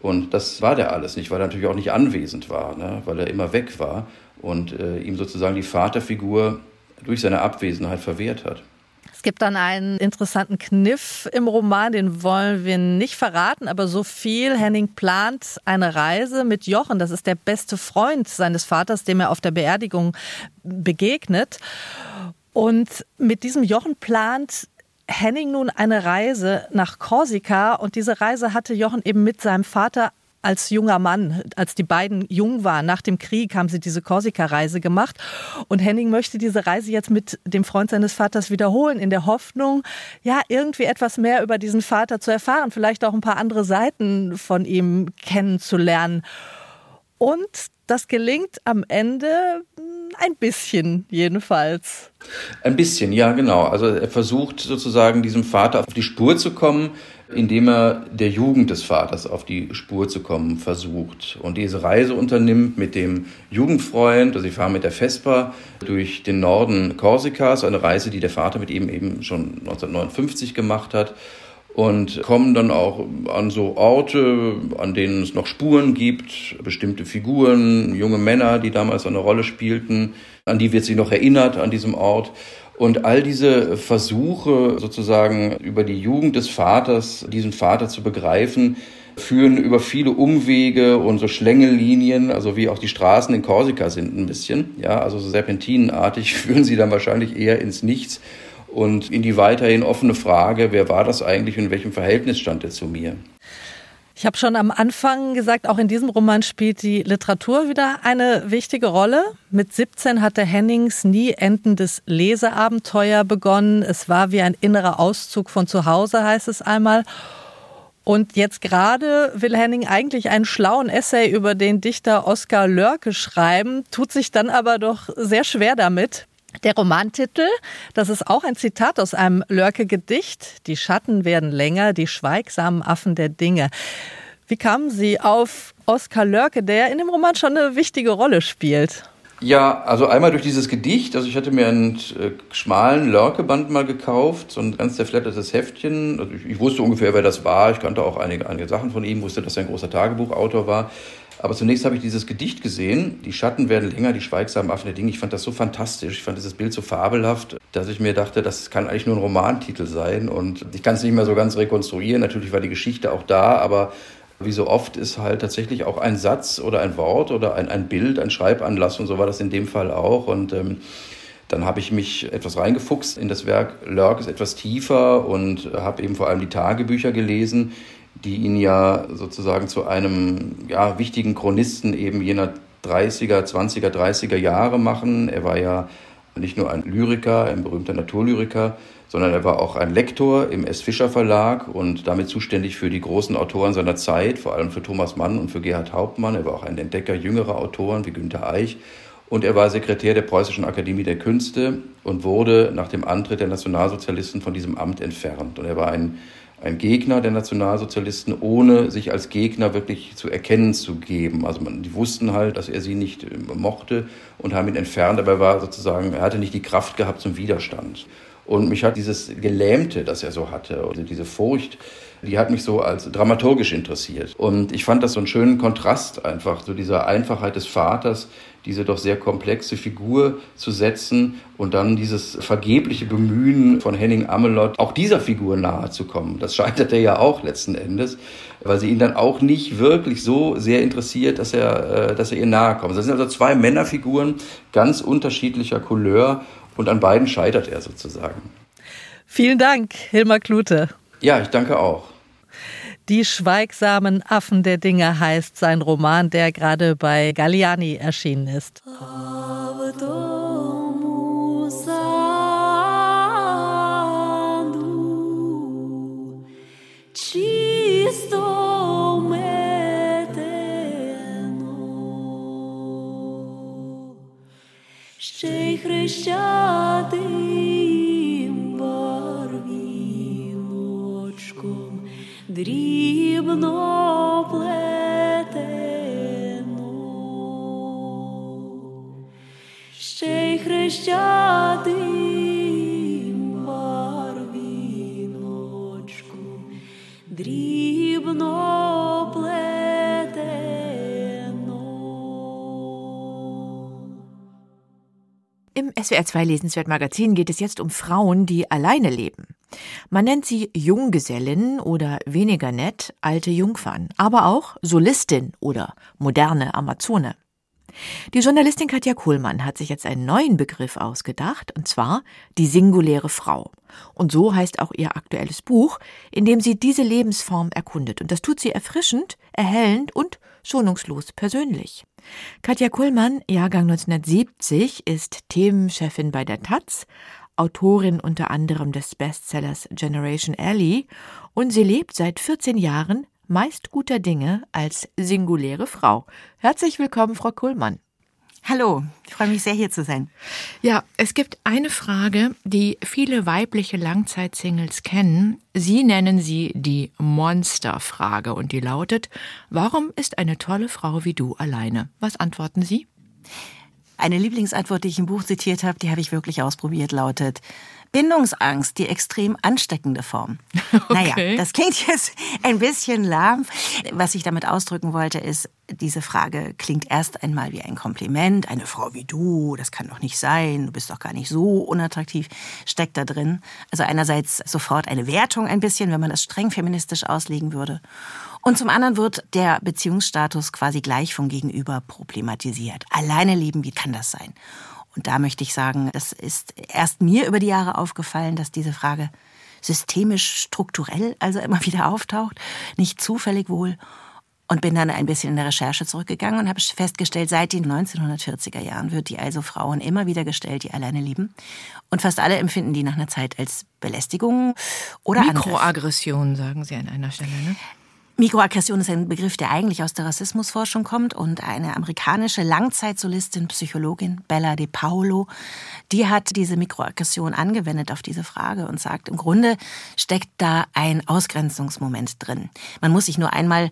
Und das war der alles nicht, weil er natürlich auch nicht anwesend war, ne? weil er immer weg war und äh, ihm sozusagen die Vaterfigur durch seine Abwesenheit verwehrt hat. Es gibt dann einen interessanten Kniff im Roman, den wollen wir nicht verraten, aber so viel. Henning plant eine Reise mit Jochen, das ist der beste Freund seines Vaters, dem er auf der Beerdigung begegnet. Und mit diesem Jochen plant Henning nun eine Reise nach Korsika und diese Reise hatte Jochen eben mit seinem Vater als junger Mann, als die beiden jung waren, nach dem Krieg, haben sie diese Korsika-Reise gemacht. Und Henning möchte diese Reise jetzt mit dem Freund seines Vaters wiederholen, in der Hoffnung, ja, irgendwie etwas mehr über diesen Vater zu erfahren, vielleicht auch ein paar andere Seiten von ihm kennenzulernen. Und das gelingt am Ende hm, ein bisschen jedenfalls. Ein bisschen, ja, genau. Also er versucht sozusagen diesem Vater auf die Spur zu kommen, indem er der Jugend des Vaters auf die Spur zu kommen versucht und diese Reise unternimmt mit dem Jugendfreund. Also sie fahren mit der Vespa durch den Norden Korsikas, eine Reise, die der Vater mit ihm eben schon 1959 gemacht hat und kommen dann auch an so Orte, an denen es noch Spuren gibt, bestimmte Figuren, junge Männer, die damals eine Rolle spielten, an die wird sie noch erinnert an diesem Ort. Und all diese Versuche sozusagen über die Jugend des Vaters, diesen Vater zu begreifen, führen über viele Umwege und so Schlängellinien, also wie auch die Straßen in Korsika sind ein bisschen, ja, also so serpentinenartig [LAUGHS] führen sie dann wahrscheinlich eher ins Nichts und in die weiterhin offene Frage, wer war das eigentlich und in welchem Verhältnis stand er zu mir? Ich habe schon am Anfang gesagt, auch in diesem Roman spielt die Literatur wieder eine wichtige Rolle. Mit 17 hatte Hennings nie endendes Leseabenteuer begonnen. Es war wie ein innerer Auszug von zu Hause, heißt es einmal. Und jetzt gerade will Henning eigentlich einen schlauen Essay über den Dichter Oskar Lörke schreiben, tut sich dann aber doch sehr schwer damit. Der Romantitel, das ist auch ein Zitat aus einem Lörke-Gedicht. Die Schatten werden länger, die schweigsamen Affen der Dinge. Wie kamen Sie auf Oskar Lörke, der in dem Roman schon eine wichtige Rolle spielt? Ja, also einmal durch dieses Gedicht. Also ich hatte mir einen äh, schmalen Lörke-Band mal gekauft, so ein ganz zerflettertes Heftchen. Also ich, ich, wusste ungefähr, wer das war. Ich kannte auch einige, einige Sachen von ihm, wusste, dass er ein großer Tagebuchautor war. Aber zunächst habe ich dieses Gedicht gesehen. Die Schatten werden länger, die schweigsamen Affen der Dinge. Ich fand das so fantastisch. Ich fand dieses Bild so fabelhaft, dass ich mir dachte, das kann eigentlich nur ein Romantitel sein. Und ich kann es nicht mehr so ganz rekonstruieren. Natürlich war die Geschichte auch da, aber wie so oft ist halt tatsächlich auch ein Satz oder ein Wort oder ein, ein Bild, ein Schreibanlass und so war das in dem Fall auch. Und ähm, dann habe ich mich etwas reingefuchst in das Werk Lörk ist etwas tiefer und habe eben vor allem die Tagebücher gelesen, die ihn ja sozusagen zu einem ja, wichtigen Chronisten eben jener 30er, 20er, 30er Jahre machen. Er war ja nicht nur ein Lyriker, ein berühmter Naturlyriker, sondern er war auch ein Lektor im S. Fischer Verlag und damit zuständig für die großen Autoren seiner Zeit, vor allem für Thomas Mann und für Gerhard Hauptmann. Er war auch ein Entdecker jüngerer Autoren wie Günter Eich. Und er war Sekretär der Preußischen Akademie der Künste und wurde nach dem Antritt der Nationalsozialisten von diesem Amt entfernt. Und er war ein ein Gegner der Nationalsozialisten, ohne sich als Gegner wirklich zu erkennen zu geben. Also man, die wussten halt, dass er sie nicht äh, mochte und haben ihn entfernt, aber er war sozusagen, er hatte nicht die Kraft gehabt zum Widerstand. Und mich hat dieses Gelähmte, das er so hatte, also diese Furcht, die hat mich so als dramaturgisch interessiert. Und ich fand das so einen schönen Kontrast einfach, so dieser Einfachheit des Vaters, diese doch sehr komplexe Figur zu setzen und dann dieses vergebliche Bemühen von Henning Amelot, auch dieser Figur nahe zu kommen. Das scheitert er ja auch letzten Endes, weil sie ihn dann auch nicht wirklich so sehr interessiert, dass er, äh, dass er ihr nahe kommt. Das sind also zwei Männerfiguren ganz unterschiedlicher Couleur und an beiden scheitert er sozusagen. Vielen Dank, Hilmar Klute. Ja, ich danke auch. Die schweigsamen Affen der Dinge heißt sein Roman, der gerade bei Galliani erschienen ist. Ще хрещатим дрібно плетено, ще й хрещатим барвіночком дрібно плетено. Im SWR2 Lesenswert Magazin geht es jetzt um Frauen, die alleine leben. Man nennt sie Junggesellin oder weniger nett alte Jungfern, aber auch Solistin oder moderne Amazone. Die Journalistin Katja Kuhlmann hat sich jetzt einen neuen Begriff ausgedacht, und zwar die singuläre Frau. Und so heißt auch ihr aktuelles Buch, in dem sie diese Lebensform erkundet. Und das tut sie erfrischend, erhellend und schonungslos persönlich. Katja Kuhlmann, Jahrgang 1970, ist Themenchefin bei der Taz, Autorin unter anderem des Bestsellers Generation Alley und sie lebt seit 14 Jahren meist guter Dinge als singuläre Frau. Herzlich willkommen, Frau Kuhlmann. Hallo, ich freue mich sehr, hier zu sein. Ja, es gibt eine Frage, die viele weibliche Langzeitsingles kennen. Sie nennen sie die Monsterfrage und die lautet, warum ist eine tolle Frau wie du alleine? Was antworten Sie? Eine Lieblingsantwort, die ich im Buch zitiert habe, die habe ich wirklich ausprobiert, lautet, Bindungsangst, die extrem ansteckende Form. [LAUGHS] Okay. Naja, das klingt jetzt ein bisschen lahm. Was ich damit ausdrücken wollte, ist, diese Frage klingt erst einmal wie ein Kompliment. Eine Frau wie du, das kann doch nicht sein, du bist doch gar nicht so unattraktiv, steckt da drin. Also einerseits sofort eine Wertung ein bisschen, wenn man das streng feministisch auslegen würde. Und zum anderen wird der Beziehungsstatus quasi gleich vom Gegenüber problematisiert. Alleine leben, wie kann das sein? Und da möchte ich sagen, das ist erst mir über die Jahre aufgefallen, dass diese Frage systemisch, strukturell also immer [LAUGHS] wieder auftaucht, nicht zufällig wohl. Und bin dann ein bisschen in der Recherche zurückgegangen und habe festgestellt, seit den 1940er Jahren wird die also Frauen immer wieder gestellt, die alleine leben. Und fast alle empfinden die nach einer Zeit als Belästigung oder Mikroaggression, sagen Sie an einer Stelle, ne? Mikroaggression ist ein Begriff, der eigentlich aus der Rassismusforschung kommt und eine amerikanische Langzeitsolistin, Psychologin Bella De Paolo, die hat diese Mikroaggression angewendet auf diese Frage und sagt, im Grunde steckt da ein Ausgrenzungsmoment drin. Man muss sich nur einmal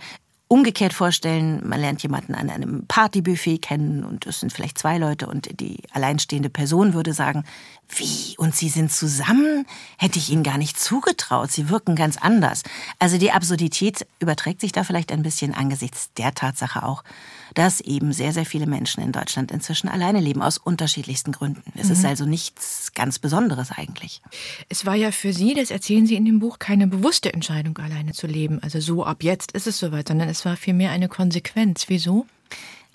umgekehrt vorstellen, man lernt jemanden an einem Partybuffet kennen und es sind vielleicht zwei Leute und die alleinstehende Person würde sagen, wie? Und Sie sind zusammen? Hätte ich Ihnen gar nicht zugetraut. Sie wirken ganz anders. Also die Absurdität überträgt sich da vielleicht ein bisschen angesichts der Tatsache auch, dass eben sehr, sehr viele Menschen in Deutschland inzwischen alleine leben, aus unterschiedlichsten Gründen. Es mhm. ist also nichts ganz Besonderes eigentlich. Es war ja für Sie, das erzählen Sie in dem Buch, keine bewusste Entscheidung, alleine zu leben. Also so ab jetzt ist es soweit, sondern es war vielmehr eine Konsequenz. Wieso?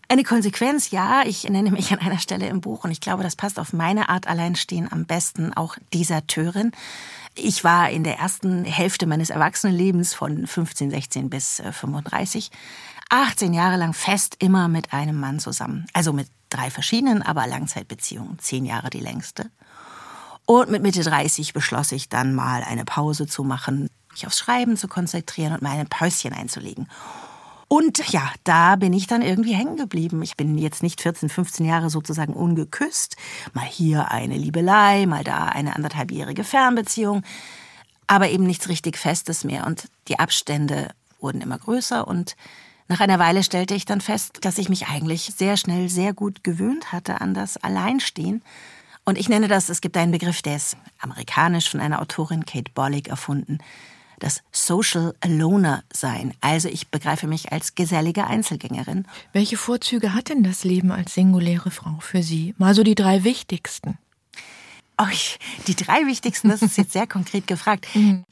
Eine Konsequenz, ja. Ich nenne mich an einer Stelle im Buch und ich glaube, das passt auf meine Art Alleinstehen am besten auch dieser Törin. Ich war in der ersten Hälfte meines Erwachsenenlebens von 15, 16 bis 35 äh, 18 Jahre lang fest immer mit einem Mann zusammen. Also mit drei verschiedenen, aber Langzeitbeziehungen. Zehn Jahre die längste. Und mit Mitte 30 beschloss ich dann mal eine Pause zu machen, mich aufs Schreiben zu konzentrieren und meine Päuschen einzulegen. Und ja, da bin ich dann irgendwie hängen geblieben. Ich bin jetzt nicht 14, 15 Jahre sozusagen ungeküsst. Mal hier eine Liebelei, mal da eine anderthalbjährige Fernbeziehung. Aber eben nichts richtig Festes mehr. Und die Abstände wurden immer größer und nach einer Weile stellte ich dann fest, dass ich mich eigentlich sehr schnell sehr gut gewöhnt hatte an das Alleinstehen. Und ich nenne das, es gibt einen Begriff, der ist amerikanisch von einer Autorin Kate Bollig erfunden, das Social Aloner sein. Also ich begreife mich als gesellige Einzelgängerin. Welche Vorzüge hat denn das Leben als singuläre Frau für Sie? Mal so die drei wichtigsten. Oh, die drei wichtigsten, das ist jetzt sehr [LAUGHS] konkret gefragt. Mhm.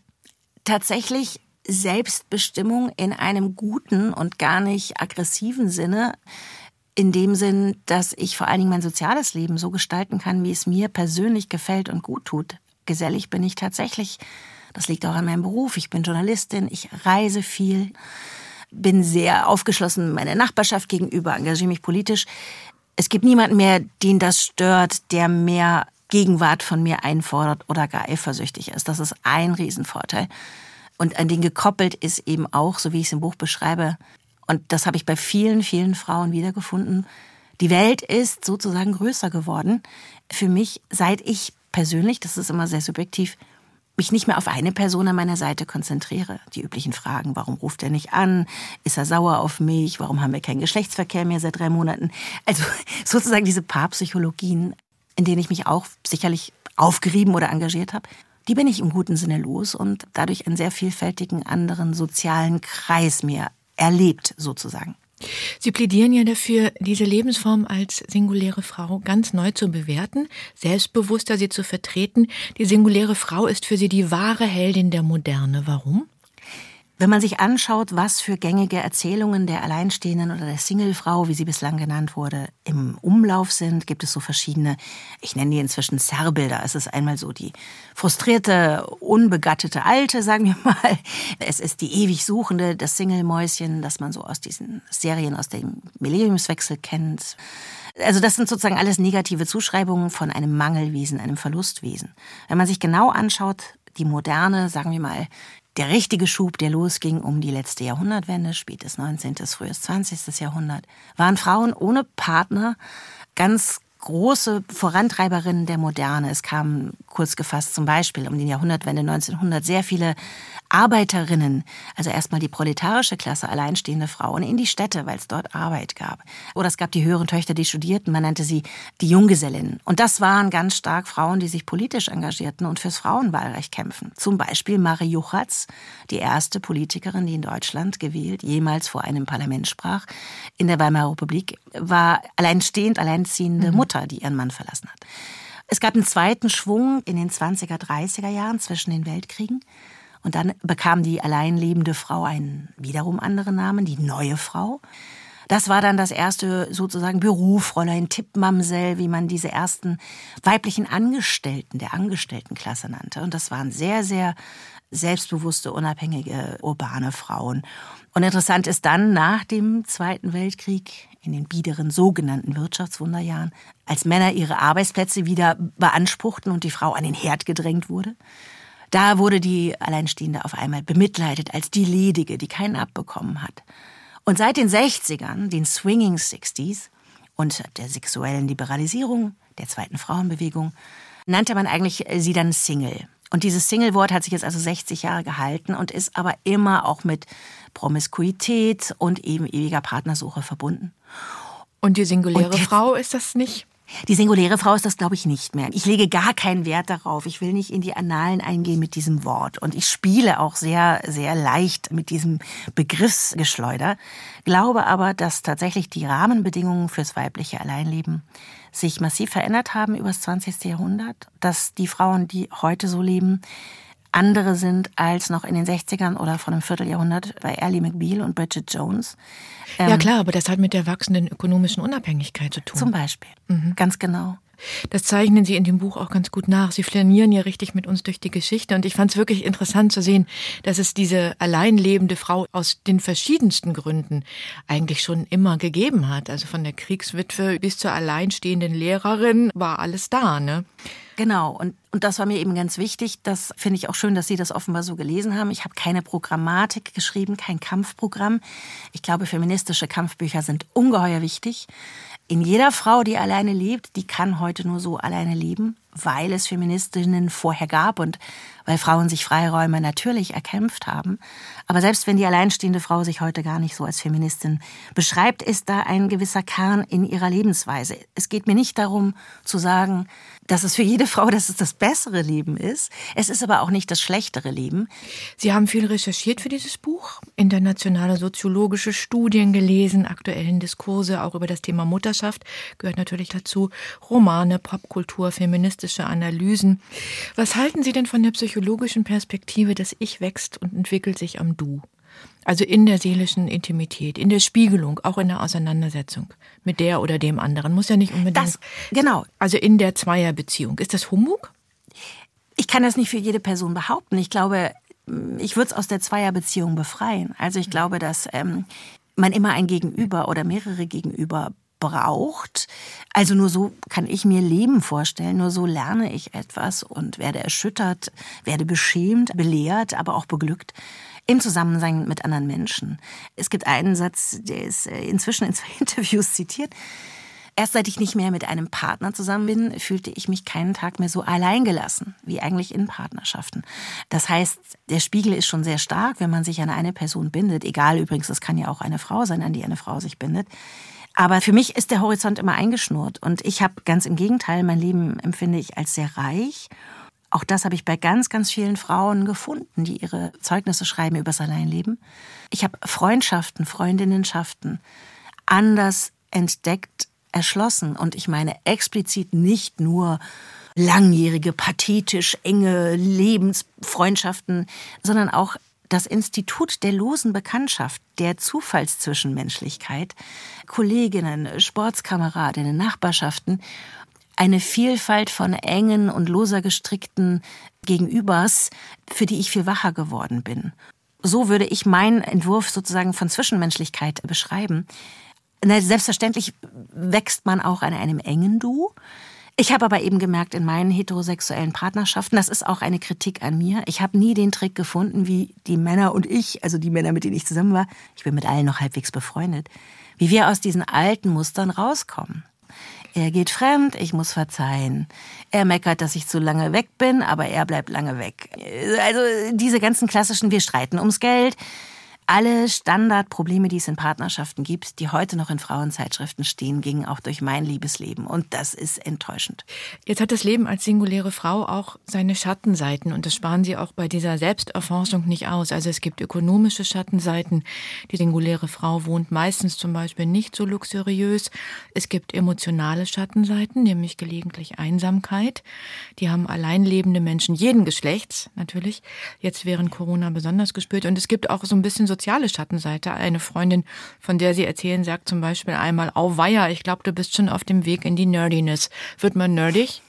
Tatsächlich Selbstbestimmung in einem guten und gar nicht aggressiven Sinne. In dem Sinn, dass ich vor allen Dingen mein soziales Leben so gestalten kann, wie es mir persönlich gefällt und gut tut. Gesellig bin ich tatsächlich das liegt auch an meinem Beruf. Ich bin Journalistin, ich reise viel, bin sehr aufgeschlossen meiner Nachbarschaft gegenüber, engagiere mich politisch. Es gibt niemanden mehr, den das stört, der mehr Gegenwart von mir einfordert oder gar eifersüchtig ist. Das ist ein Riesenvorteil. Und an den gekoppelt ist eben auch, so wie ich es im Buch beschreibe, und das habe ich bei vielen, vielen Frauen wiedergefunden, die Welt ist sozusagen größer geworden. Für mich, seit ich persönlich, das ist immer sehr subjektiv, mich nicht mehr auf eine Person an meiner Seite konzentriere. Die üblichen Fragen, warum ruft er nicht an? Ist er sauer auf mich? Warum haben wir keinen Geschlechtsverkehr mehr seit drei Monaten? Also [LAUGHS] sozusagen diese Paarpsychologien, in denen ich mich auch sicherlich aufgerieben oder engagiert habe, die bin ich im guten Sinne los und dadurch einen sehr vielfältigen anderen sozialen Kreis mehr erlebt sozusagen. Sie plädieren ja dafür, diese Lebensform als singuläre Frau ganz neu zu bewerten, selbstbewusster sie zu vertreten. Die singuläre Frau ist für Sie die wahre Heldin der Moderne. Warum? Wenn man sich anschaut, was für gängige Erzählungen der Alleinstehenden oder der Singlefrau, wie sie bislang genannt wurde, im Umlauf sind, gibt es so verschiedene, ich nenne die inzwischen Zerrbilder. Es ist einmal so die frustrierte, unbegattete Alte, sagen wir mal. Es ist die ewig Suchende, das Singlemäuschen, das man so aus diesen Serien aus dem Millenniumswechsel kennt. Also das sind sozusagen alles negative Zuschreibungen von einem Mangelwesen, einem Verlustwesen. Wenn man sich genau anschaut, die moderne, sagen wir mal, der richtige Schub, der losging um die letzte Jahrhundertwende, spätes 19., frühes 20. Jahrhundert, waren Frauen ohne Partner ganz große Vorantreiberinnen der Moderne. Es kamen kurz gefasst zum Beispiel um die Jahrhundertwende 1900 sehr viele Arbeiterinnen, also erstmal die proletarische Klasse, alleinstehende Frauen in die Städte, weil es dort Arbeit gab. Oder es gab die höheren Töchter, die studierten, man nannte sie die Junggesellinnen. Und das waren ganz stark Frauen, die sich politisch engagierten und fürs Frauenwahlrecht kämpfen. Zum Beispiel Marie Juchatz, die erste Politikerin, die in Deutschland gewählt, jemals vor einem Parlament sprach, in der Weimarer Republik, war alleinstehend, alleinziehende mhm. Mutter, die ihren Mann verlassen hat. Es gab einen zweiten Schwung in den 20er, 30er Jahren zwischen den Weltkriegen. Und dann bekam die allein lebende Frau einen wiederum anderen Namen, die neue Frau. Das war dann das erste sozusagen Berufräulein, Tippmamsell, wie man diese ersten weiblichen Angestellten der Angestelltenklasse nannte. Und das waren sehr, sehr selbstbewusste, unabhängige, urbane Frauen. Und interessant ist dann nach dem Zweiten Weltkrieg, in den biederen sogenannten Wirtschaftswunderjahren, als Männer ihre Arbeitsplätze wieder beanspruchten und die Frau an den Herd gedrängt wurde, da wurde die Alleinstehende auf einmal bemitleidet als die Ledige, die keinen abbekommen hat. Und seit den 60ern, den Swinging Sixties und der sexuellen Liberalisierung, der zweiten Frauenbewegung, nannte man eigentlich sie dann Single. Und dieses Single-Wort hat sich jetzt also 60 Jahre gehalten und ist aber immer auch mit Promiskuität und eben ewiger Partnersuche verbunden. Und die singuläre und Frau ist das nicht? Die singuläre Frau ist das, glaube ich, nicht mehr. Ich lege gar keinen Wert darauf. Ich will nicht in die Annalen eingehen mit diesem Wort. Und ich spiele auch sehr, sehr leicht mit diesem Begriffsgeschleuder. Glaube aber, dass tatsächlich die Rahmenbedingungen fürs weibliche Alleinleben sich massiv verändert haben über das 20. Jahrhundert. Dass die Frauen, die heute so leben, andere sind als noch in den 60ern oder vor einem Vierteljahrhundert bei Ally McBeal und Bridget Jones. Ähm, ja klar, aber das hat mit der wachsenden ökonomischen Unabhängigkeit zu tun. Zum Beispiel, mhm. ganz genau. Das zeichnen Sie in dem Buch auch ganz gut nach. Sie flanieren ja richtig mit uns durch die Geschichte. Und ich fand es wirklich interessant zu sehen, dass es diese alleinlebende Frau aus den verschiedensten Gründen eigentlich schon immer gegeben hat. Also von der Kriegswitwe bis zur alleinstehenden Lehrerin war alles da, ne? Genau, und, und das war mir eben ganz wichtig. Das finde ich auch schön, dass Sie das offenbar so gelesen haben. Ich habe keine Programmatik geschrieben, kein Kampfprogramm. Ich glaube, feministische Kampfbücher sind ungeheuer wichtig. In jeder Frau, die alleine lebt, die kann heute nur so alleine leben, weil es Feministinnen vorher gab. Und weil Frauen sich Freiräume natürlich erkämpft haben. Aber selbst wenn die alleinstehende Frau sich heute gar nicht so als Feministin beschreibt, ist da ein gewisser Kern in ihrer Lebensweise. Es geht mir nicht darum zu sagen, dass es für jede Frau dass es das bessere Leben ist. Es ist aber auch nicht das schlechtere Leben. Sie haben viel recherchiert für dieses Buch, internationale soziologische Studien gelesen, aktuellen Diskurse auch über das Thema Mutterschaft gehört natürlich dazu, Romane, Popkultur, feministische Analysen. Was halten Sie denn von der psychologischen Perspektive, das Ich wächst und entwickelt sich am Du? Also in der seelischen Intimität, in der Spiegelung, auch in der Auseinandersetzung mit der oder dem anderen. Muss ja nicht unbedingt. Das, genau. Also in der Zweierbeziehung. Ist das Humbug? Ich kann das nicht für jede Person behaupten. Ich glaube, ich würde es aus der Zweierbeziehung befreien. Also ich glaube, dass ähm, man immer ein Gegenüber oder mehrere Gegenüber braucht. Also nur so kann ich mir Leben vorstellen, nur so lerne ich etwas und werde erschüttert, werde beschämt, belehrt, aber auch beglückt im Zusammensein mit anderen Menschen. Es gibt einen Satz, der ist äh, inzwischen in zwei [LAUGHS] Interviews zitiert. Erst seit ich nicht mehr mit einem Partner zusammen bin, fühlte ich mich keinen Tag mehr so alleingelassen wie eigentlich in Partnerschaften. Das heißt, der Spiegel ist schon sehr stark, wenn man sich an eine Person bindet. Egal übrigens, es kann ja auch eine Frau sein, an die eine Frau sich bindet. Aber für mich ist der Horizont immer eingeschnurrt und ich habe ganz im Gegenteil, mein Leben empfinde ich als sehr reich auch das habe ich bei ganz, ganz vielen Frauen gefunden, die ihre Zeugnisse schreiben über das Alleinleben. Ich habe Freundschaften, Freundinnenschaften anders entdeckt, erschlossen. Und ich meine explizit nicht nur langjährige, pathetisch enge Lebensfreundschaften, sondern auch das Institut der losen Bekanntschaft, der Zufallszwischenmenschlichkeit, Kolleginnen, Sportskameradinnen, Nachbarschaften, eine Vielfalt von engen und loser gestrickten Gegenübers, für die ich viel wacher geworden bin. So würde ich meinen Entwurf sozusagen von Zwischenmenschlichkeit beschreiben. Selbstverständlich wächst man auch an einem engen Du. Ich habe aber eben gemerkt in meinen heterosexuellen Partnerschaften, das ist auch eine Kritik an mir. Ich habe nie den Trick gefunden, wie die Männer und ich, also die Männer, mit denen ich zusammen war, ich bin mit allen noch halbwegs befreundet, wie wir aus diesen alten Mustern rauskommen. Er geht fremd, ich muss verzeihen. Er meckert, dass ich zu lange weg bin, aber er bleibt lange weg. Also diese ganzen klassischen, wir streiten ums Geld, alle Standardprobleme, die es in Partnerschaften gibt, die heute noch in Frauenzeitschriften stehen, gingen auch durch mein Liebesleben. Und das ist enttäuschend. Jetzt hat das Leben als singuläre Frau auch seine Schattenseiten. Und das sparen Sie auch bei dieser Selbsterforschung nicht aus. Also es gibt ökonomische Schattenseiten. Die singuläre Frau wohnt meistens zum Beispiel nicht so luxuriös. Es gibt emotionale Schattenseiten, nämlich gelegentlich Einsamkeit. Die haben alleinlebende Menschen jeden Geschlechts natürlich jetzt während Corona besonders gespürt. Und es gibt auch so ein bisschen so soziale Schattenseite. Eine Freundin, von der Sie erzählen, sagt zum Beispiel einmal, Auweia, ich glaube, du bist schon auf dem Weg in die Nerdiness. Wird man nerdig?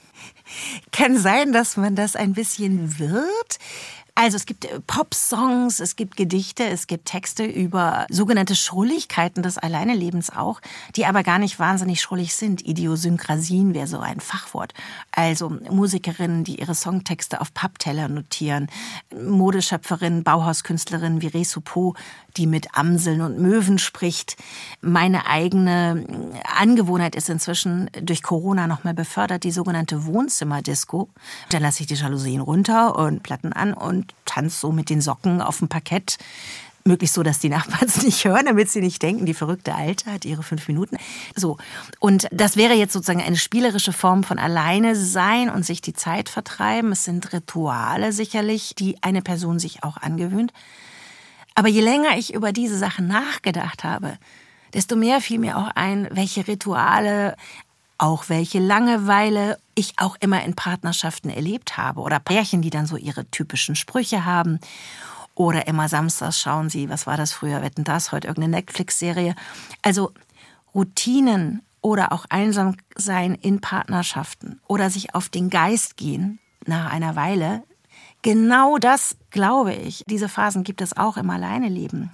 Kann sein, dass man das ein bisschen wird. Also es gibt äh, Pop-Songs, es gibt Gedichte, es gibt Texte über sogenannte Schrulligkeiten des Alleinelebens auch, die aber gar nicht wahnsinnig schrullig sind. Idiosynkrasien wäre so ein Fachwort. Also Musikerinnen, die ihre Songtexte auf Pappteller notieren, Modeschöpferinnen, Bauhauskünstlerinnen wie Resupo, die mit Amseln und Möwen spricht. Meine eigene Angewohnheit ist inzwischen durch Corona nochmal befördert, die sogenannte Wohnzimmerdisco. Da lasse ich die Jalousien runter und Platten an und tanze so mit den Socken auf dem Parkett. Möglichst so, dass die Nachbarn es [LAUGHS] nicht hören, damit sie nicht denken, die verrückte Alte hat ihre fünf Minuten. So. Und das wäre jetzt sozusagen eine spielerische Form von alleine sein und sich die Zeit vertreiben. Es sind Rituale sicherlich, die eine Person sich auch angewöhnt. Aber je länger ich über diese Sachen nachgedacht habe, desto mehr fiel mir auch ein, welche Rituale, auch welche Langeweile ich auch immer in Partnerschaften erlebt habe oder Pärchen, die dann so ihre typischen Sprüche haben oder immer samstags schauen sie, was war das früher, wetten das, heute irgendeine Netflix-Serie. Also Routinen oder auch einsam sein in Partnerschaften oder sich auf den Geist gehen nach einer Weile Genau das glaube ich. Diese Phasen gibt es auch im Alleineleben.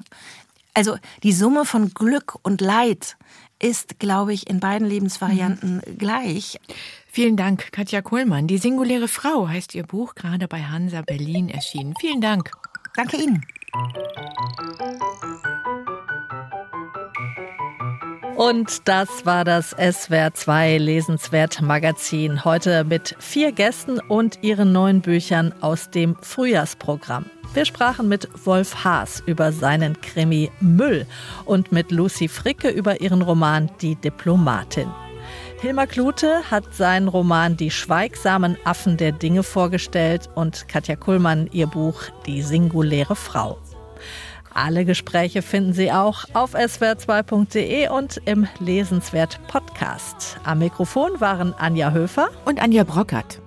Also die Summe von Glück und Leid ist, glaube ich, in beiden Lebensvarianten mhm. gleich. Vielen Dank, Katja Kohlmann. Die singuläre Frau heißt Ihr Buch, gerade bei Hansa Berlin erschienen. Vielen Dank. Danke Ihnen. Und das war das SWR 2 Lesenswert Magazin. Heute mit vier Gästen und ihren neuen Büchern aus dem Frühjahrsprogramm. Wir sprachen mit Wolf Haas über seinen Krimi Müll und mit Lucy Fricke über ihren Roman Die Diplomatin. Hilmar Klute hat seinen Roman Die schweigsamen Affen der Dinge vorgestellt und Katja Kuhlmann ihr Buch Die singuläre Frau. Alle Gespräche finden Sie auch auf swr2.de und im Lesenswert Podcast. Am Mikrofon waren Anja Höfer und Anja Brockert.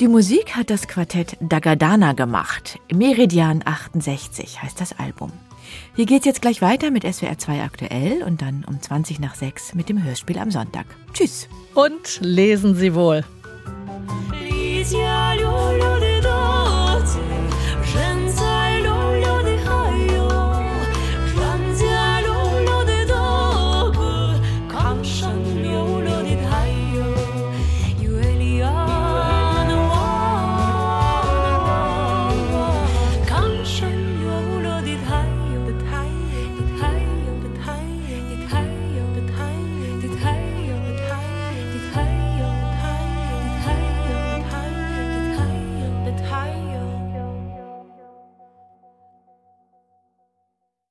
Die Musik hat das Quartett Dagadana gemacht. Meridian 68 heißt das Album. Hier geht's jetzt gleich weiter mit SWR 2 aktuell und dann um 20 nach 6 mit dem Hörspiel am Sonntag. Tschüss. Und lesen Sie wohl.